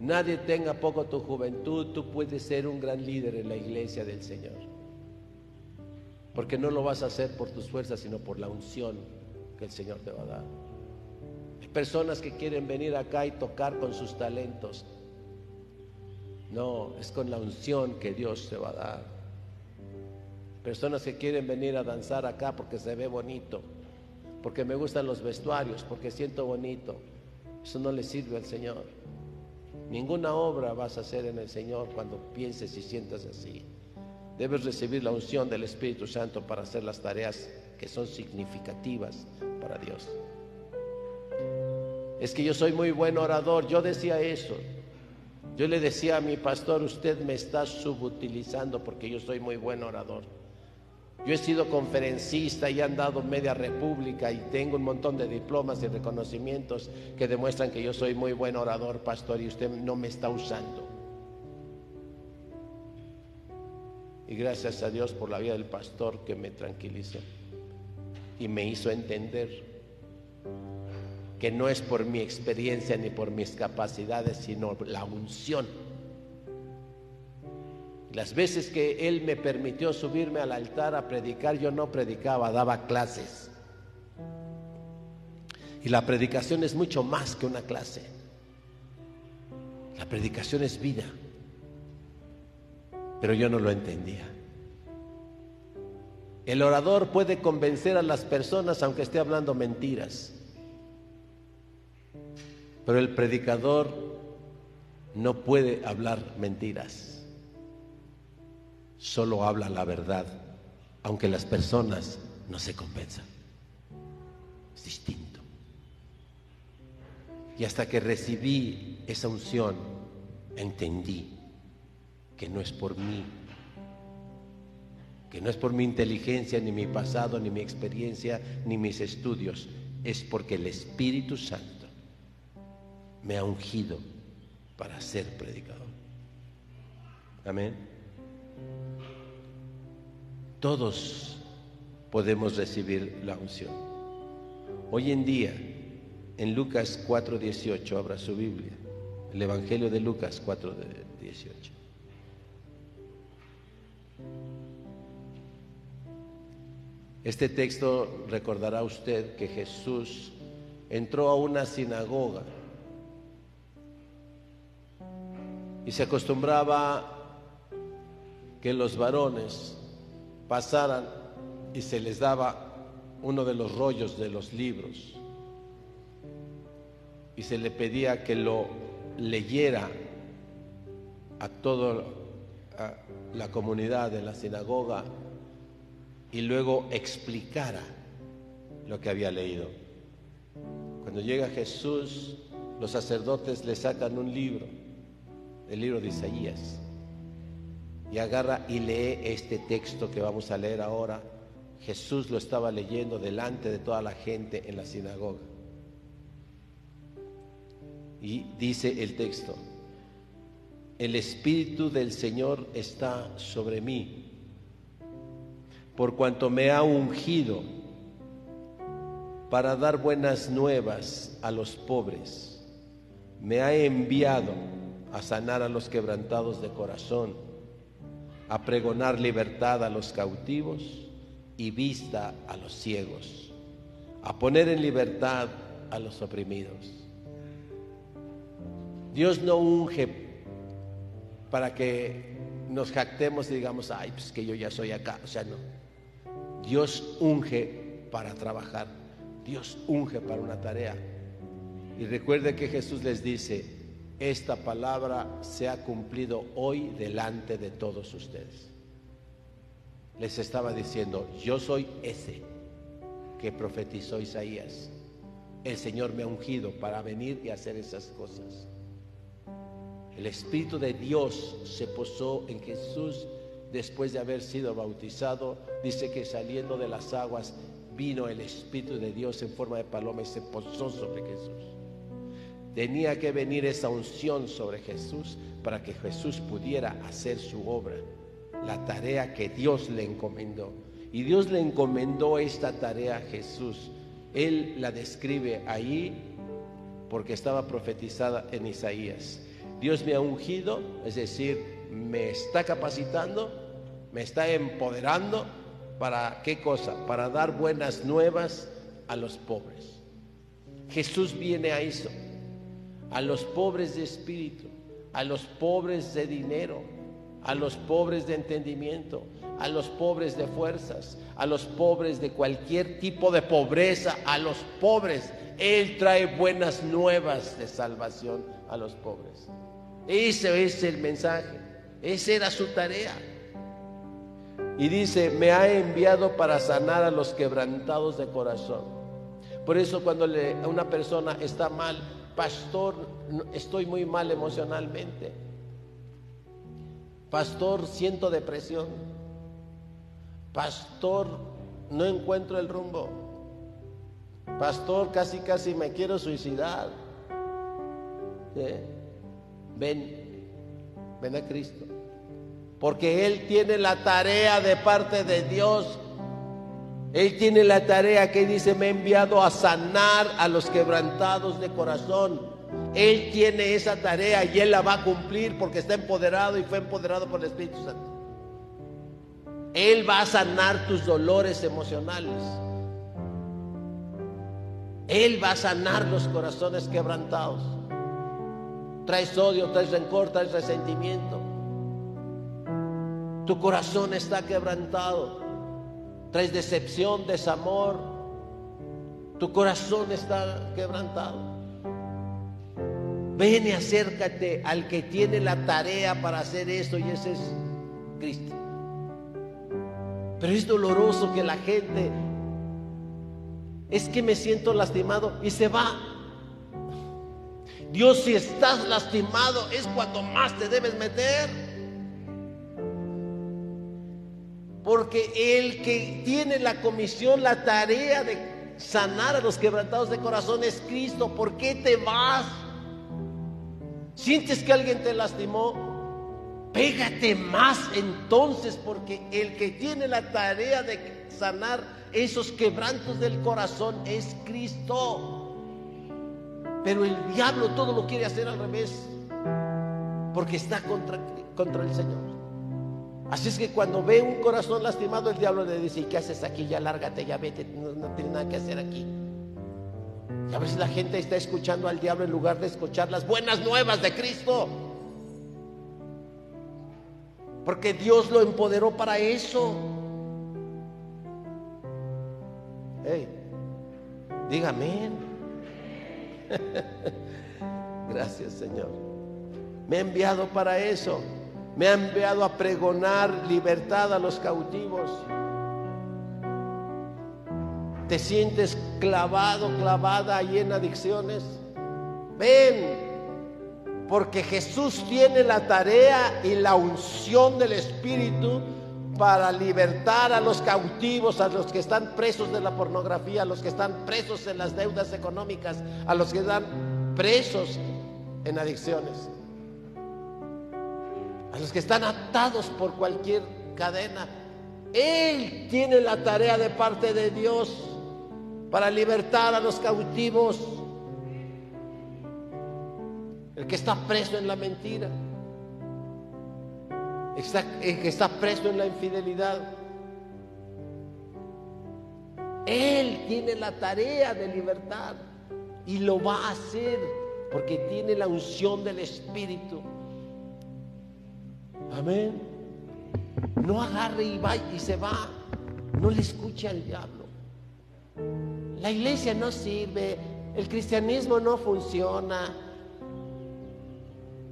Nadie tenga poco tu juventud, tú puedes ser un gran líder en la iglesia del Señor. Porque no lo vas a hacer por tus fuerzas, sino por la unción que el Señor te va a dar personas que quieren venir acá y tocar con sus talentos. No, es con la unción que Dios te va a dar. Personas que quieren venir a danzar acá porque se ve bonito, porque me gustan los vestuarios, porque siento bonito. Eso no le sirve al Señor. Ninguna obra vas a hacer en el Señor cuando pienses y sientas así. Debes recibir la unción del Espíritu Santo para hacer las tareas que son significativas para Dios. Es que yo soy muy buen orador. Yo decía eso. Yo le decía a mi pastor, usted me está subutilizando porque yo soy muy buen orador. Yo he sido conferencista y he andado media república y tengo un montón de diplomas y reconocimientos que demuestran que yo soy muy buen orador, pastor, y usted no me está usando. Y gracias a Dios por la vida del pastor que me tranquilizó y me hizo entender que no es por mi experiencia ni por mis capacidades, sino la unción. Las veces que Él me permitió subirme al altar a predicar, yo no predicaba, daba clases. Y la predicación es mucho más que una clase. La predicación es vida. Pero yo no lo entendía. El orador puede convencer a las personas aunque esté hablando mentiras. Pero el predicador no puede hablar mentiras. Solo habla la verdad, aunque las personas no se convenzan. Es distinto. Y hasta que recibí esa unción, entendí que no es por mí, que no es por mi inteligencia, ni mi pasado, ni mi experiencia, ni mis estudios, es porque el Espíritu Santo me ha ungido para ser predicador. Amén. Todos podemos recibir la unción. Hoy en día, en Lucas 4:18, abra su Biblia, el Evangelio de Lucas 4:18. Este texto recordará usted que Jesús entró a una sinagoga Y se acostumbraba que los varones pasaran y se les daba uno de los rollos de los libros y se le pedía que lo leyera a toda la comunidad de la sinagoga y luego explicara lo que había leído. Cuando llega Jesús, los sacerdotes le sacan un libro el libro de Isaías y agarra y lee este texto que vamos a leer ahora. Jesús lo estaba leyendo delante de toda la gente en la sinagoga. Y dice el texto, el Espíritu del Señor está sobre mí, por cuanto me ha ungido para dar buenas nuevas a los pobres, me ha enviado a sanar a los quebrantados de corazón, a pregonar libertad a los cautivos y vista a los ciegos, a poner en libertad a los oprimidos. Dios no unge para que nos jactemos y digamos, ay, pues que yo ya soy acá. O sea, no. Dios unge para trabajar. Dios unge para una tarea. Y recuerde que Jesús les dice, esta palabra se ha cumplido hoy delante de todos ustedes. Les estaba diciendo, yo soy ese que profetizó Isaías. El Señor me ha ungido para venir y hacer esas cosas. El Espíritu de Dios se posó en Jesús después de haber sido bautizado. Dice que saliendo de las aguas vino el Espíritu de Dios en forma de paloma y se posó sobre Jesús. Tenía que venir esa unción sobre Jesús para que Jesús pudiera hacer su obra, la tarea que Dios le encomendó. Y Dios le encomendó esta tarea a Jesús. Él la describe ahí porque estaba profetizada en Isaías. Dios me ha ungido, es decir, me está capacitando, me está empoderando para qué cosa? Para dar buenas nuevas a los pobres. Jesús viene a eso a los pobres de espíritu, a los pobres de dinero, a los pobres de entendimiento, a los pobres de fuerzas, a los pobres de cualquier tipo de pobreza, a los pobres. Él trae buenas nuevas de salvación a los pobres. Ese es el mensaje, esa era su tarea. Y dice, me ha enviado para sanar a los quebrantados de corazón. Por eso cuando una persona está mal, pastor, estoy muy mal emocionalmente. Pastor, siento depresión. pastor, no encuentro el rumbo. Pastor, casi, casi me quiero suicidar. Ven, ven a Cristo. Porque Él tiene la tarea de parte de Dios. Él tiene la tarea que dice, me ha enviado a sanar a los quebrantados de corazón. Él tiene esa tarea y Él la va a cumplir porque está empoderado y fue empoderado por el Espíritu Santo. Él va a sanar tus dolores emocionales. Él va a sanar los corazones quebrantados. Traes odio, traes rencor, traes resentimiento. Tu corazón está quebrantado. Traes decepción, desamor. Tu corazón está quebrantado. Ven y acércate al que tiene la tarea para hacer esto y ese es Cristo. Pero es doloroso que la gente es que me siento lastimado y se va. Dios, si estás lastimado, es cuando más te debes meter. Porque el que tiene la comisión, la tarea de sanar a los quebrantados de corazón es Cristo. ¿Por qué te vas? ¿Sientes que alguien te lastimó? Pégate más entonces, porque el que tiene la tarea de sanar esos quebrantos del corazón es Cristo. Pero el diablo todo lo quiere hacer al revés, porque está contra, contra el Señor. Así es que cuando ve un corazón lastimado, el diablo le dice, ¿y qué haces aquí? Ya lárgate, ya vete, no, no tienes nada que hacer aquí. Y a veces la gente está escuchando al diablo en lugar de escuchar las buenas nuevas de Cristo. Porque Dios lo empoderó para eso. Hey, dígame. Gracias Señor. Me ha enviado para eso. Me ha enviado a pregonar libertad a los cautivos. ¿Te sientes clavado, clavada ahí en adicciones? Ven, porque Jesús tiene la tarea y la unción del Espíritu para libertar a los cautivos, a los que están presos de la pornografía, a los que están presos en las deudas económicas, a los que están presos en adicciones, a los que están atados por cualquier cadena. Él tiene la tarea de parte de Dios para libertar a los cautivos el que está preso en la mentira, que está preso en la infidelidad. Él tiene la tarea de libertad y lo va a hacer porque tiene la unción del Espíritu. Amén. No agarre y va y se va. No le escuche al diablo. La iglesia no sirve, el cristianismo no funciona.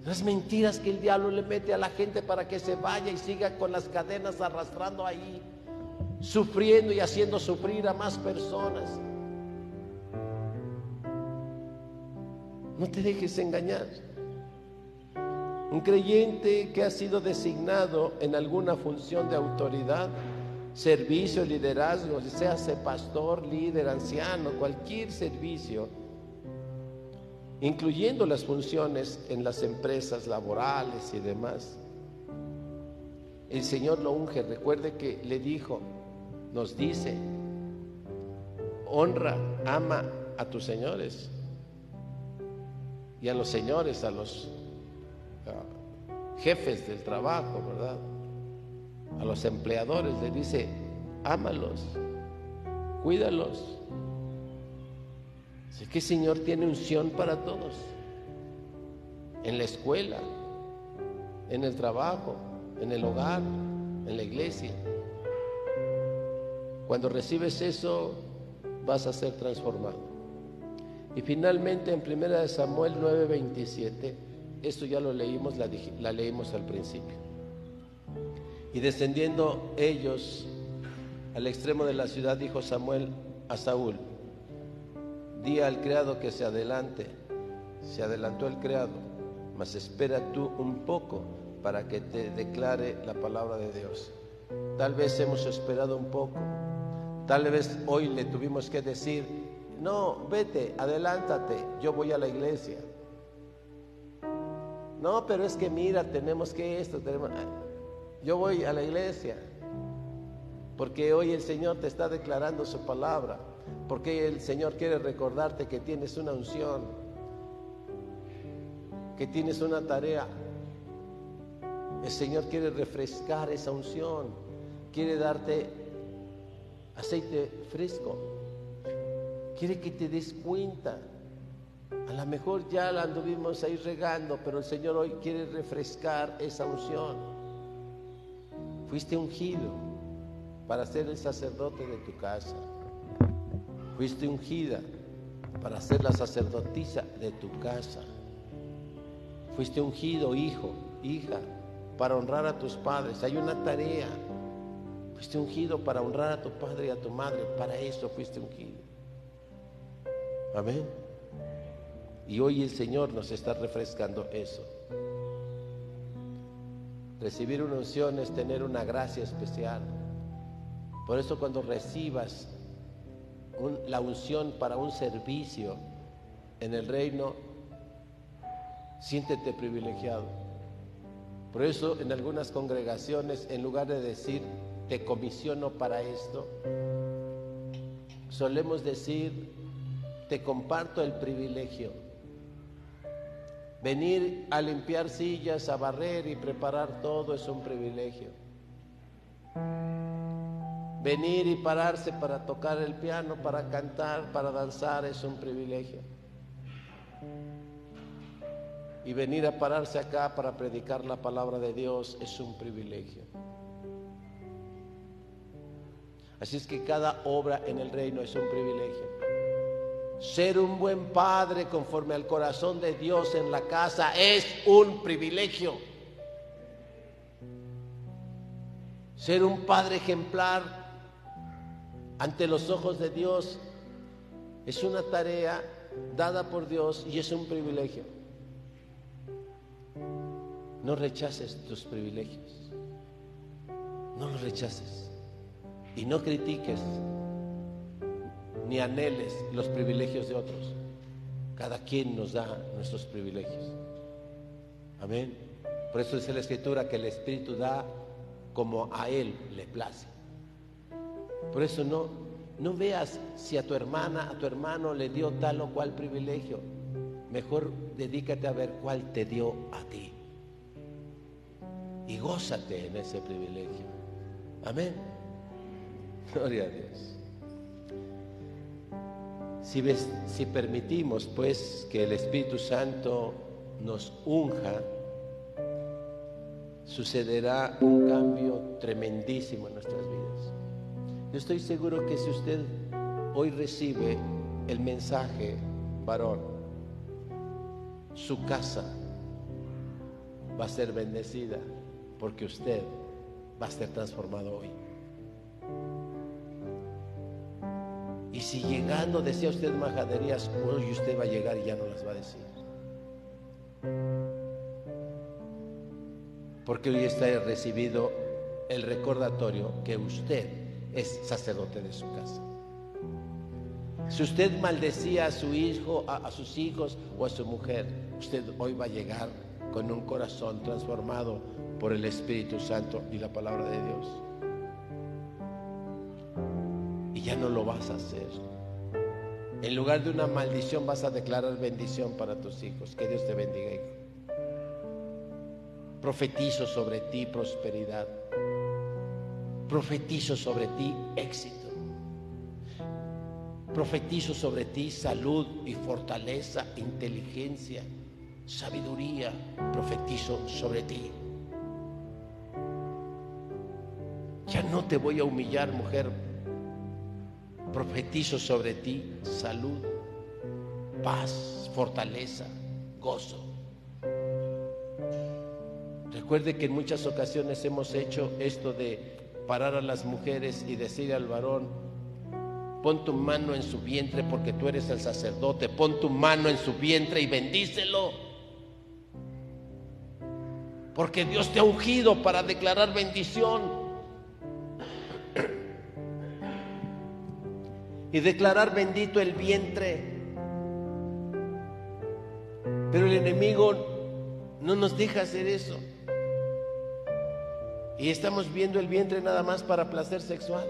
Las mentiras que el diablo le mete a la gente para que se vaya y siga con las cadenas arrastrando ahí, sufriendo y haciendo sufrir a más personas. No te dejes engañar. Un creyente que ha sido designado en alguna función de autoridad, servicio, liderazgo, sea pastor, líder, anciano, cualquier servicio, incluyendo las funciones en las empresas laborales y demás. El Señor lo unge. Recuerde que le dijo, nos dice, honra, ama a tus señores y a los señores, a los jefes del trabajo, ¿verdad? A los empleadores, le dice, ámalos, cuídalos, Así que el Señor tiene unción para todos. En la escuela, en el trabajo, en el hogar, en la iglesia. Cuando recibes eso, vas a ser transformado. Y finalmente en 1 Samuel 9:27, esto ya lo leímos, la leímos al principio. Y descendiendo ellos al extremo de la ciudad, dijo Samuel a Saúl, Di al criado que se adelante. Se adelantó el criado, mas espera tú un poco para que te declare la palabra de Dios. Tal vez hemos esperado un poco. Tal vez hoy le tuvimos que decir, no, vete, adelántate, yo voy a la iglesia. No, pero es que mira, tenemos que esto, tenemos... Yo voy a la iglesia, porque hoy el Señor te está declarando su palabra, porque el Señor quiere recordarte que tienes una unción, que tienes una tarea. El Señor quiere refrescar esa unción, quiere darte aceite fresco, quiere que te des cuenta. A lo mejor ya la anduvimos ahí regando, pero el Señor hoy quiere refrescar esa unción. Fuiste ungido para ser el sacerdote de tu casa. Fuiste ungida para ser la sacerdotisa de tu casa. Fuiste ungido, hijo, hija, para honrar a tus padres. Hay una tarea. Fuiste ungido para honrar a tu padre y a tu madre. Para eso fuiste ungido. Amén. Y hoy el Señor nos está refrescando eso. Recibir una unción es tener una gracia especial. Por eso cuando recibas la unción para un servicio en el reino, siéntete privilegiado. Por eso en algunas congregaciones, en lugar de decir, te comisiono para esto, solemos decir, te comparto el privilegio. Venir a limpiar sillas, a barrer y preparar todo es un privilegio. Venir y pararse para tocar el piano, para cantar, para danzar es un privilegio. Y venir a pararse acá para predicar la palabra de Dios es un privilegio. Así es que cada obra en el reino es un privilegio. Ser un buen padre conforme al corazón de Dios en la casa es un privilegio. Ser un padre ejemplar ante los ojos de Dios es una tarea dada por Dios y es un privilegio. No rechaces tus privilegios. No los rechaces. Y no critiques ni anheles los privilegios de otros. Cada quien nos da nuestros privilegios. Amén. Por eso dice la escritura que el Espíritu da como a Él le place. Por eso no, no veas si a tu hermana, a tu hermano le dio tal o cual privilegio. Mejor dedícate a ver cuál te dio a ti. Y gózate en ese privilegio. Amén. Gloria a Dios. Si, permitimos pues que el Espíritu Santo nos unja, sucederá un cambio tremendísimo en nuestras vidas. Yo estoy seguro que si usted hoy recibe el mensaje, varón, su casa va a ser bendecida porque usted va a ser transformado hoy. Y si llegando decía usted majaderías, hoy usted va a llegar y ya no las va a decir. Porque hoy está recibido el recordatorio que usted es sacerdote de su casa. Si usted maldecía a su hijo, a, sus hijos o a su mujer, usted hoy va a llegar con un corazón transformado por el Espíritu Santo y la palabra de Dios ya no lo vas a hacer. En lugar de una maldición vas a declarar bendición para tus hijos. Que Dios te bendiga, hijo. Profetizo sobre ti prosperidad. Profetizo sobre ti éxito. Profetizo sobre ti salud y fortaleza, inteligencia, sabiduría. Profetizo sobre ti. Ya no te voy a humillar, mujer Profetizo sobre ti salud, paz, fortaleza, gozo. Recuerde que en muchas ocasiones hemos hecho esto de parar a las mujeres y decir al varón, pon tu mano en su vientre porque tú eres el sacerdote, pon tu mano en su vientre y bendícelo. Porque Dios te ha ungido para declarar bendición. Y declarar bendito el vientre. Pero el enemigo no nos deja hacer eso. Y estamos viendo el vientre nada más para placer sexual.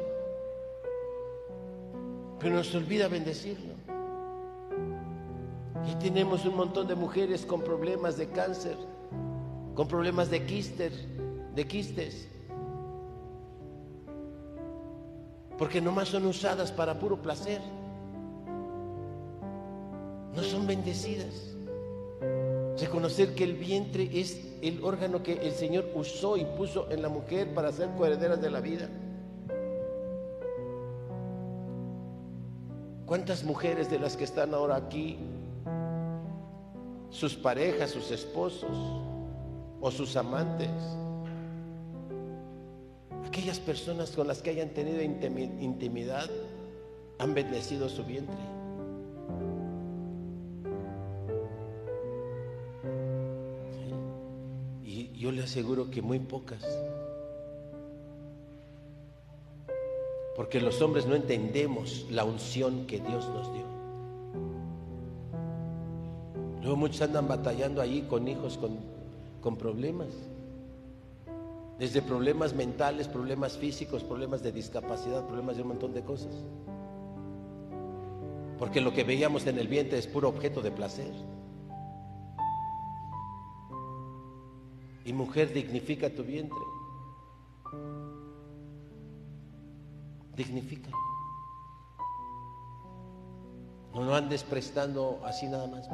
Pero nos olvida bendecirlo. Y tenemos un montón de mujeres con problemas de cáncer, con problemas de quistes, de quistes. Porque nomás son usadas para puro placer. No son bendecidas. Reconocer que el vientre es el órgano que el Señor usó y puso en la mujer para ser coherederas de la vida. ¿Cuántas mujeres de las que están ahora aquí, sus parejas, sus esposos o sus amantes, aquellas personas con las que hayan tenido intimidad, han bendecido su vientre? Yo le aseguro que muy pocas. Porque los hombres no entendemos la unción que Dios nos dio. Luego muchos andan batallando ahí con hijos con, con problemas. Desde problemas mentales, problemas físicos, problemas de discapacidad, problemas de un montón de cosas. Porque lo que veíamos en el vientre es puro objeto de placer. Y mujer, dignifica tu vientre. Dignifica. No lo andes prestando así nada más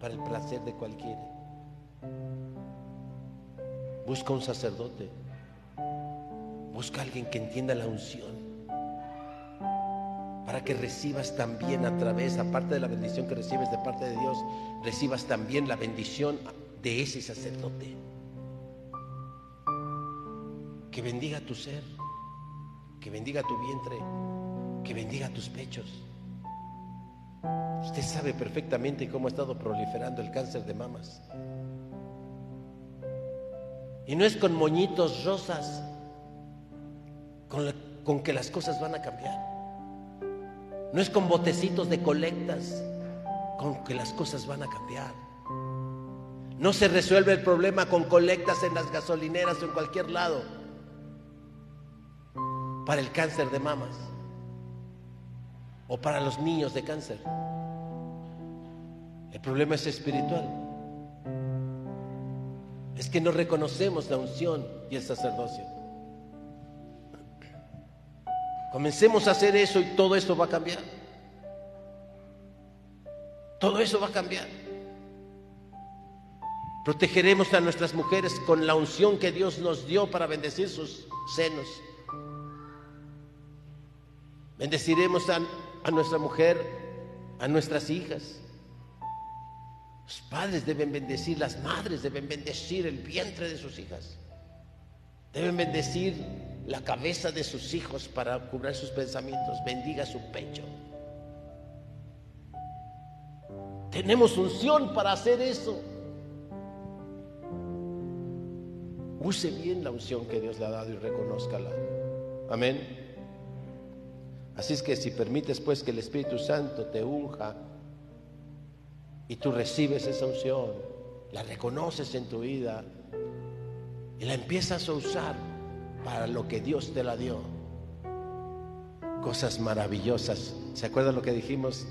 para el placer de cualquiera. Busca un sacerdote. Busca alguien que entienda la unción. Para que recibas también a través, aparte de la bendición que recibes de parte de Dios, recibas también la bendición de ese sacerdote. Que bendiga tu ser, que bendiga tu vientre, que bendiga tus pechos. Usted sabe perfectamente cómo ha estado proliferando el cáncer de mamas. Y no es con moñitos rosas con, con que las cosas van a cambiar. No es con botecitos de colectas con que las cosas van a cambiar. No se resuelve el problema con colectas en las gasolineras o en cualquier lado para el cáncer de mamas o para los niños de cáncer. El problema es espiritual. Es que no reconocemos la unción y el sacerdocio. Comencemos a hacer eso y todo eso va a cambiar. Todo eso va a cambiar. Protegeremos a nuestras mujeres con la unción que Dios nos dio para bendecir sus senos. Bendeciremos a, a nuestra mujer, a nuestras hijas. Los padres deben bendecir, las madres deben bendecir el vientre de sus hijas. Deben bendecir la cabeza de sus hijos para cubrir sus pensamientos. Bendiga su pecho. Tenemos unción para hacer eso. Use bien la unción que Dios le ha dado y reconózcala. Amén. Así es que si permites pues que el Espíritu Santo te unja y tú recibes esa unción, la reconoces en tu vida y la empiezas a usar para lo que Dios te la dio. Cosas maravillosas. ¿Se acuerdan lo que dijimos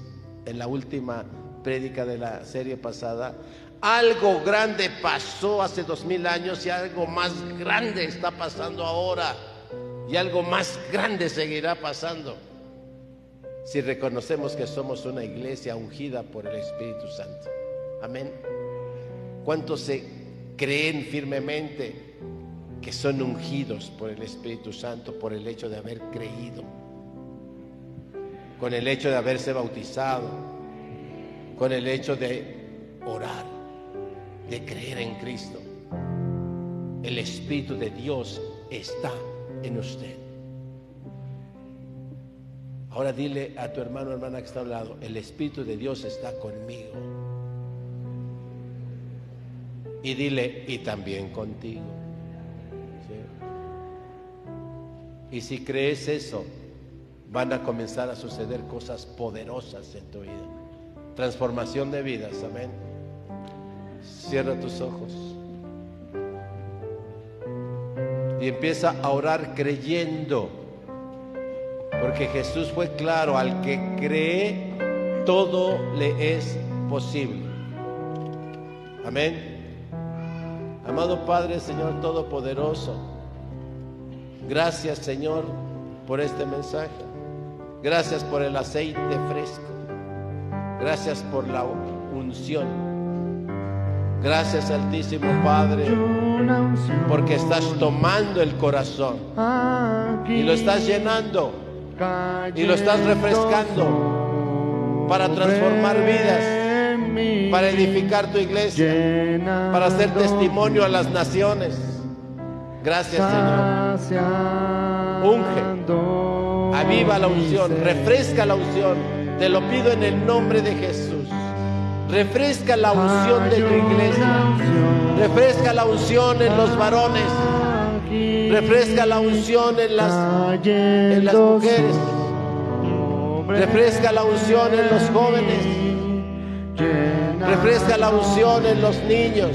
en la última prédica de la serie pasada? Algo grande pasó hace dos mil años y algo más grande está pasando ahora. Y algo más grande seguirá pasando si reconocemos que somos una iglesia ungida por el Espíritu Santo. Amén. ¿Cuántos se creen firmemente que son ungidos por el Espíritu Santo por el hecho de haber creído? Con el hecho de haberse bautizado, con el hecho de orar de creer en Cristo. El Espíritu de Dios está en usted. Ahora dile a tu hermano o hermana que está al lado, el Espíritu de Dios está conmigo. Y dile, y también contigo. Y si crees eso, van a comenzar a suceder cosas poderosas en tu vida. Transformación de vidas, amén. Cierra tus ojos. Y empieza a orar creyendo. Porque Jesús fue claro, al que cree, todo le es posible. Amén. Amado Padre, Señor Todopoderoso, gracias Señor por este mensaje. Gracias por el aceite fresco. Gracias por la unción. Gracias Altísimo Padre, porque estás tomando el corazón y lo estás llenando y lo estás refrescando para transformar vidas, para edificar tu iglesia, para hacer testimonio a las naciones. Gracias Señor. Unge, aviva la unción, refresca la unción. Te lo pido en el nombre de Jesús. Refresca la unción de tu iglesia. Refresca la unción en los varones. Refresca la unción en las, en las mujeres. Refresca la unción en los jóvenes. Refresca la unción en los niños.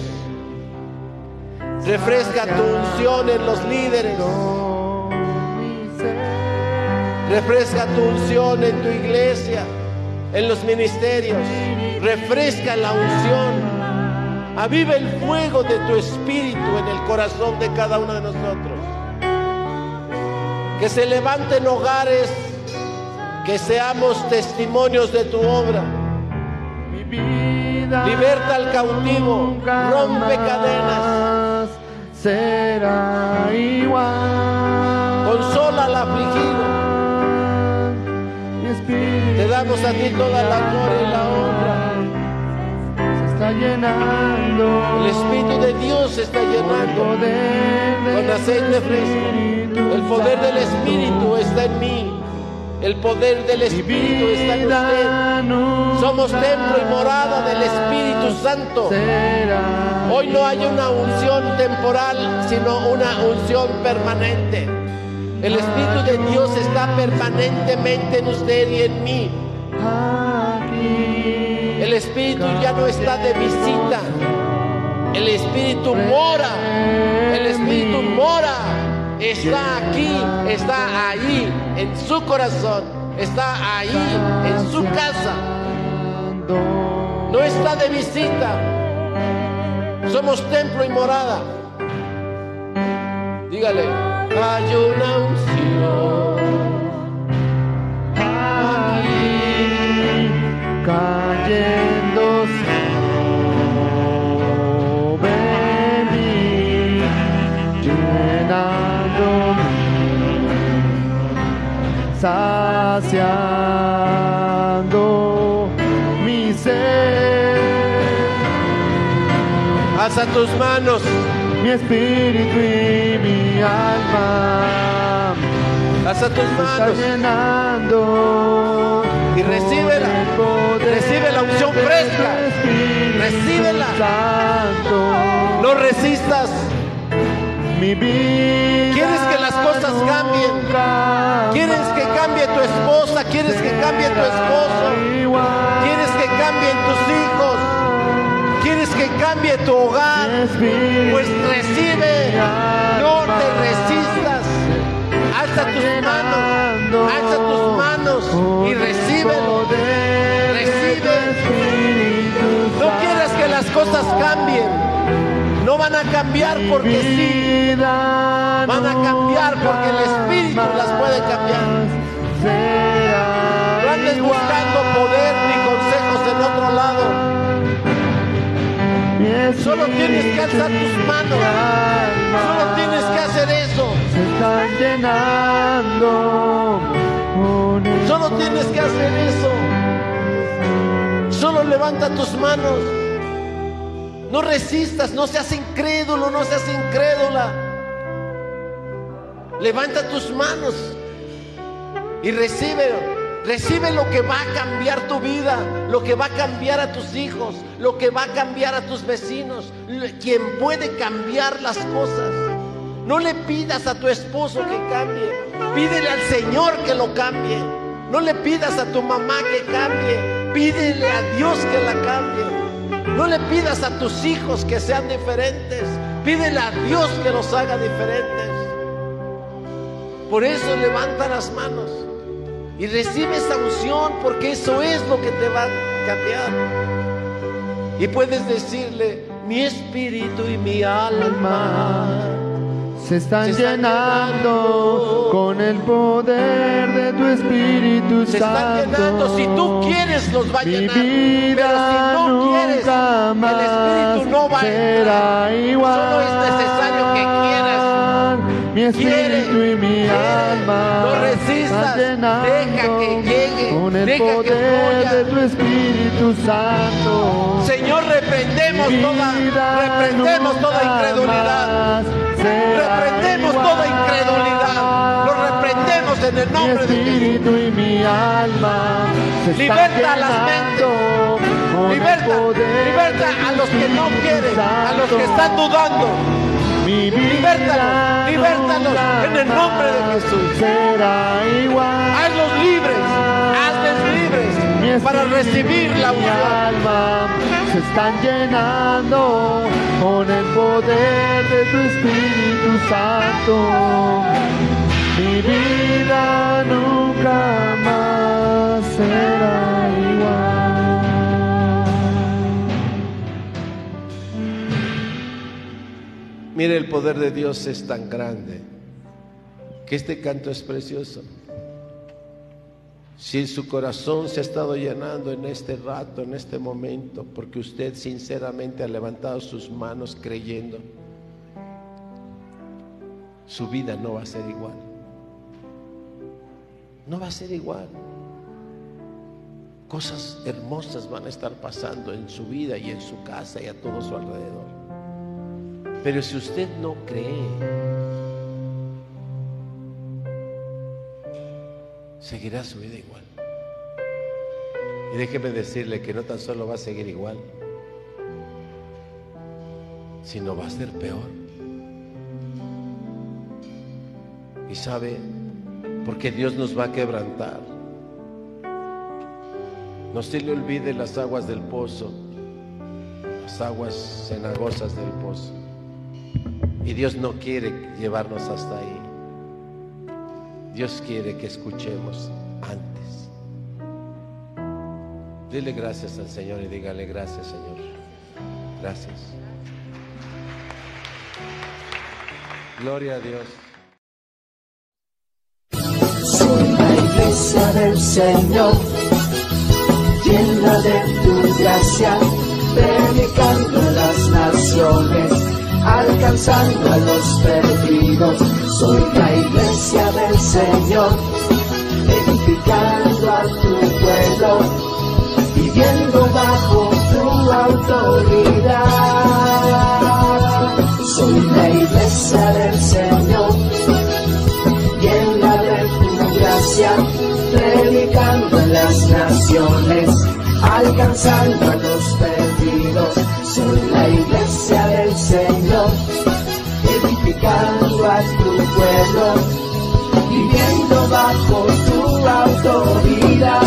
Refresca tu unción en los líderes. Refresca tu unción en tu iglesia, en los ministerios. Refresca la unción. Aviva el fuego de tu espíritu en el corazón de cada uno de nosotros. Que se levanten hogares, que seamos testimonios de tu obra. Liberta al cautivo, rompe cadenas. Será igual. Consola al afligido. Te damos a ti toda la gloria y la honra. Llenando. El Espíritu de Dios está llenando con aceite fresco. El poder del Espíritu está en mí. El poder del Espíritu está en usted. Somos templo y morada del Espíritu Santo. Hoy no hay una unción temporal, sino una unción permanente. El Espíritu de Dios está permanentemente en usted y en mí. El Espíritu ya no está de visita. El Espíritu mora. El Espíritu mora. Está aquí, está ahí, en su corazón. Está ahí, en su casa. No está de visita. Somos templo y morada. Dígale, hay una unción. llenándome, saciando mi ser, Alza tus manos. mi espíritu y mi alma. Alza tus se está manos. llenando Y recíbela. Recibe la unción fresca. Recíbela. Santo. No resistas. Mi vida ¿Quieres que las cosas cambien? ¿Quieres que cambie tu esposa? ¿Quieres que cambie tu esposo? ¿Quieres que cambien tus hijos? ¿Quieres que cambie tu hogar? Pues recibe. No te resistas. Alza tus manos. Alza tus manos y recíbelo. Recibe. No quieras que las cosas cambien. No van a cambiar porque sí. Van a cambiar porque el Espíritu las puede cambiar. No andes buscando poder ni consejos en otro lado. Solo tienes que alzar tus manos. Solo tienes que hacer eso. Se están llenando. Solo tienes que hacer eso. Solo levanta tus manos. No resistas, no seas incrédulo, no seas incrédula. Levanta tus manos y recibe. Recibe lo que va a cambiar tu vida, lo que va a cambiar a tus hijos, lo que va a cambiar a tus vecinos, quien puede cambiar las cosas. No le pidas a tu esposo que cambie. Pídele al Señor que lo cambie. No le pidas a tu mamá que cambie. Pídele a Dios que la cambie. No le pidas a tus hijos que sean diferentes. Pídele a Dios que los haga diferentes. Por eso levanta las manos y recibe esa unción porque eso es lo que te va a cambiar. Y puedes decirle, mi espíritu y mi alma se están Se están llenando llenando. con el poder de tu Espíritu se están Santo. llenando. Si tú quieres, los va a Mi llenar. vida Pero si no quieres, el Espíritu no va a entrar. igual. Solo es necesario que quieras. Mi espíritu Quiere, y mi quiere. alma No resistas. Deja que llegue. con el Deja que poder fluya. de tu Espíritu Santo. Señor, reprendemos toda, reprendemos toda incredulidad. más Reprendemos toda incredulidad. Lo reprendemos en el nombre de Jesús. espíritu y mi alma Liberta a las el Liberta, liberta a los que no quieren, a los que están dudando. Libértalos nunca en el nombre de Jesús. Hazlos libres, hazles libres para recibir la alma se están llenando con el poder de tu Espíritu Santo. Mi vida nunca más será igual. Mire, el poder de Dios es tan grande que este canto es precioso. Si su corazón se ha estado llenando en este rato, en este momento, porque usted sinceramente ha levantado sus manos creyendo, su vida no va a ser igual. No va a ser igual. Cosas hermosas van a estar pasando en su vida y en su casa y a todo su alrededor. Pero si usted no cree, seguirá su vida igual. Y déjeme decirle que no tan solo va a seguir igual, sino va a ser peor. Y sabe, porque Dios nos va a quebrantar. No se le olvide las aguas del pozo, las aguas cenagosas del pozo. Y Dios no quiere llevarnos hasta ahí. Dios quiere que escuchemos antes. Dile gracias al Señor y dígale gracias, Señor. Gracias. Gloria a Dios. Soy la iglesia del Señor, llena de tu gracia, predicando a las naciones, alcanzando a los perdidos. Soy la iglesia del Señor, edificando a tu pueblo, viviendo bajo tu autoridad. Soy la iglesia del Señor llena de tu gracia, predicando en las naciones, alcanzando a los perdidos. Soy la iglesia sacrificando a tu pueblo, viviendo bajo su autoridad.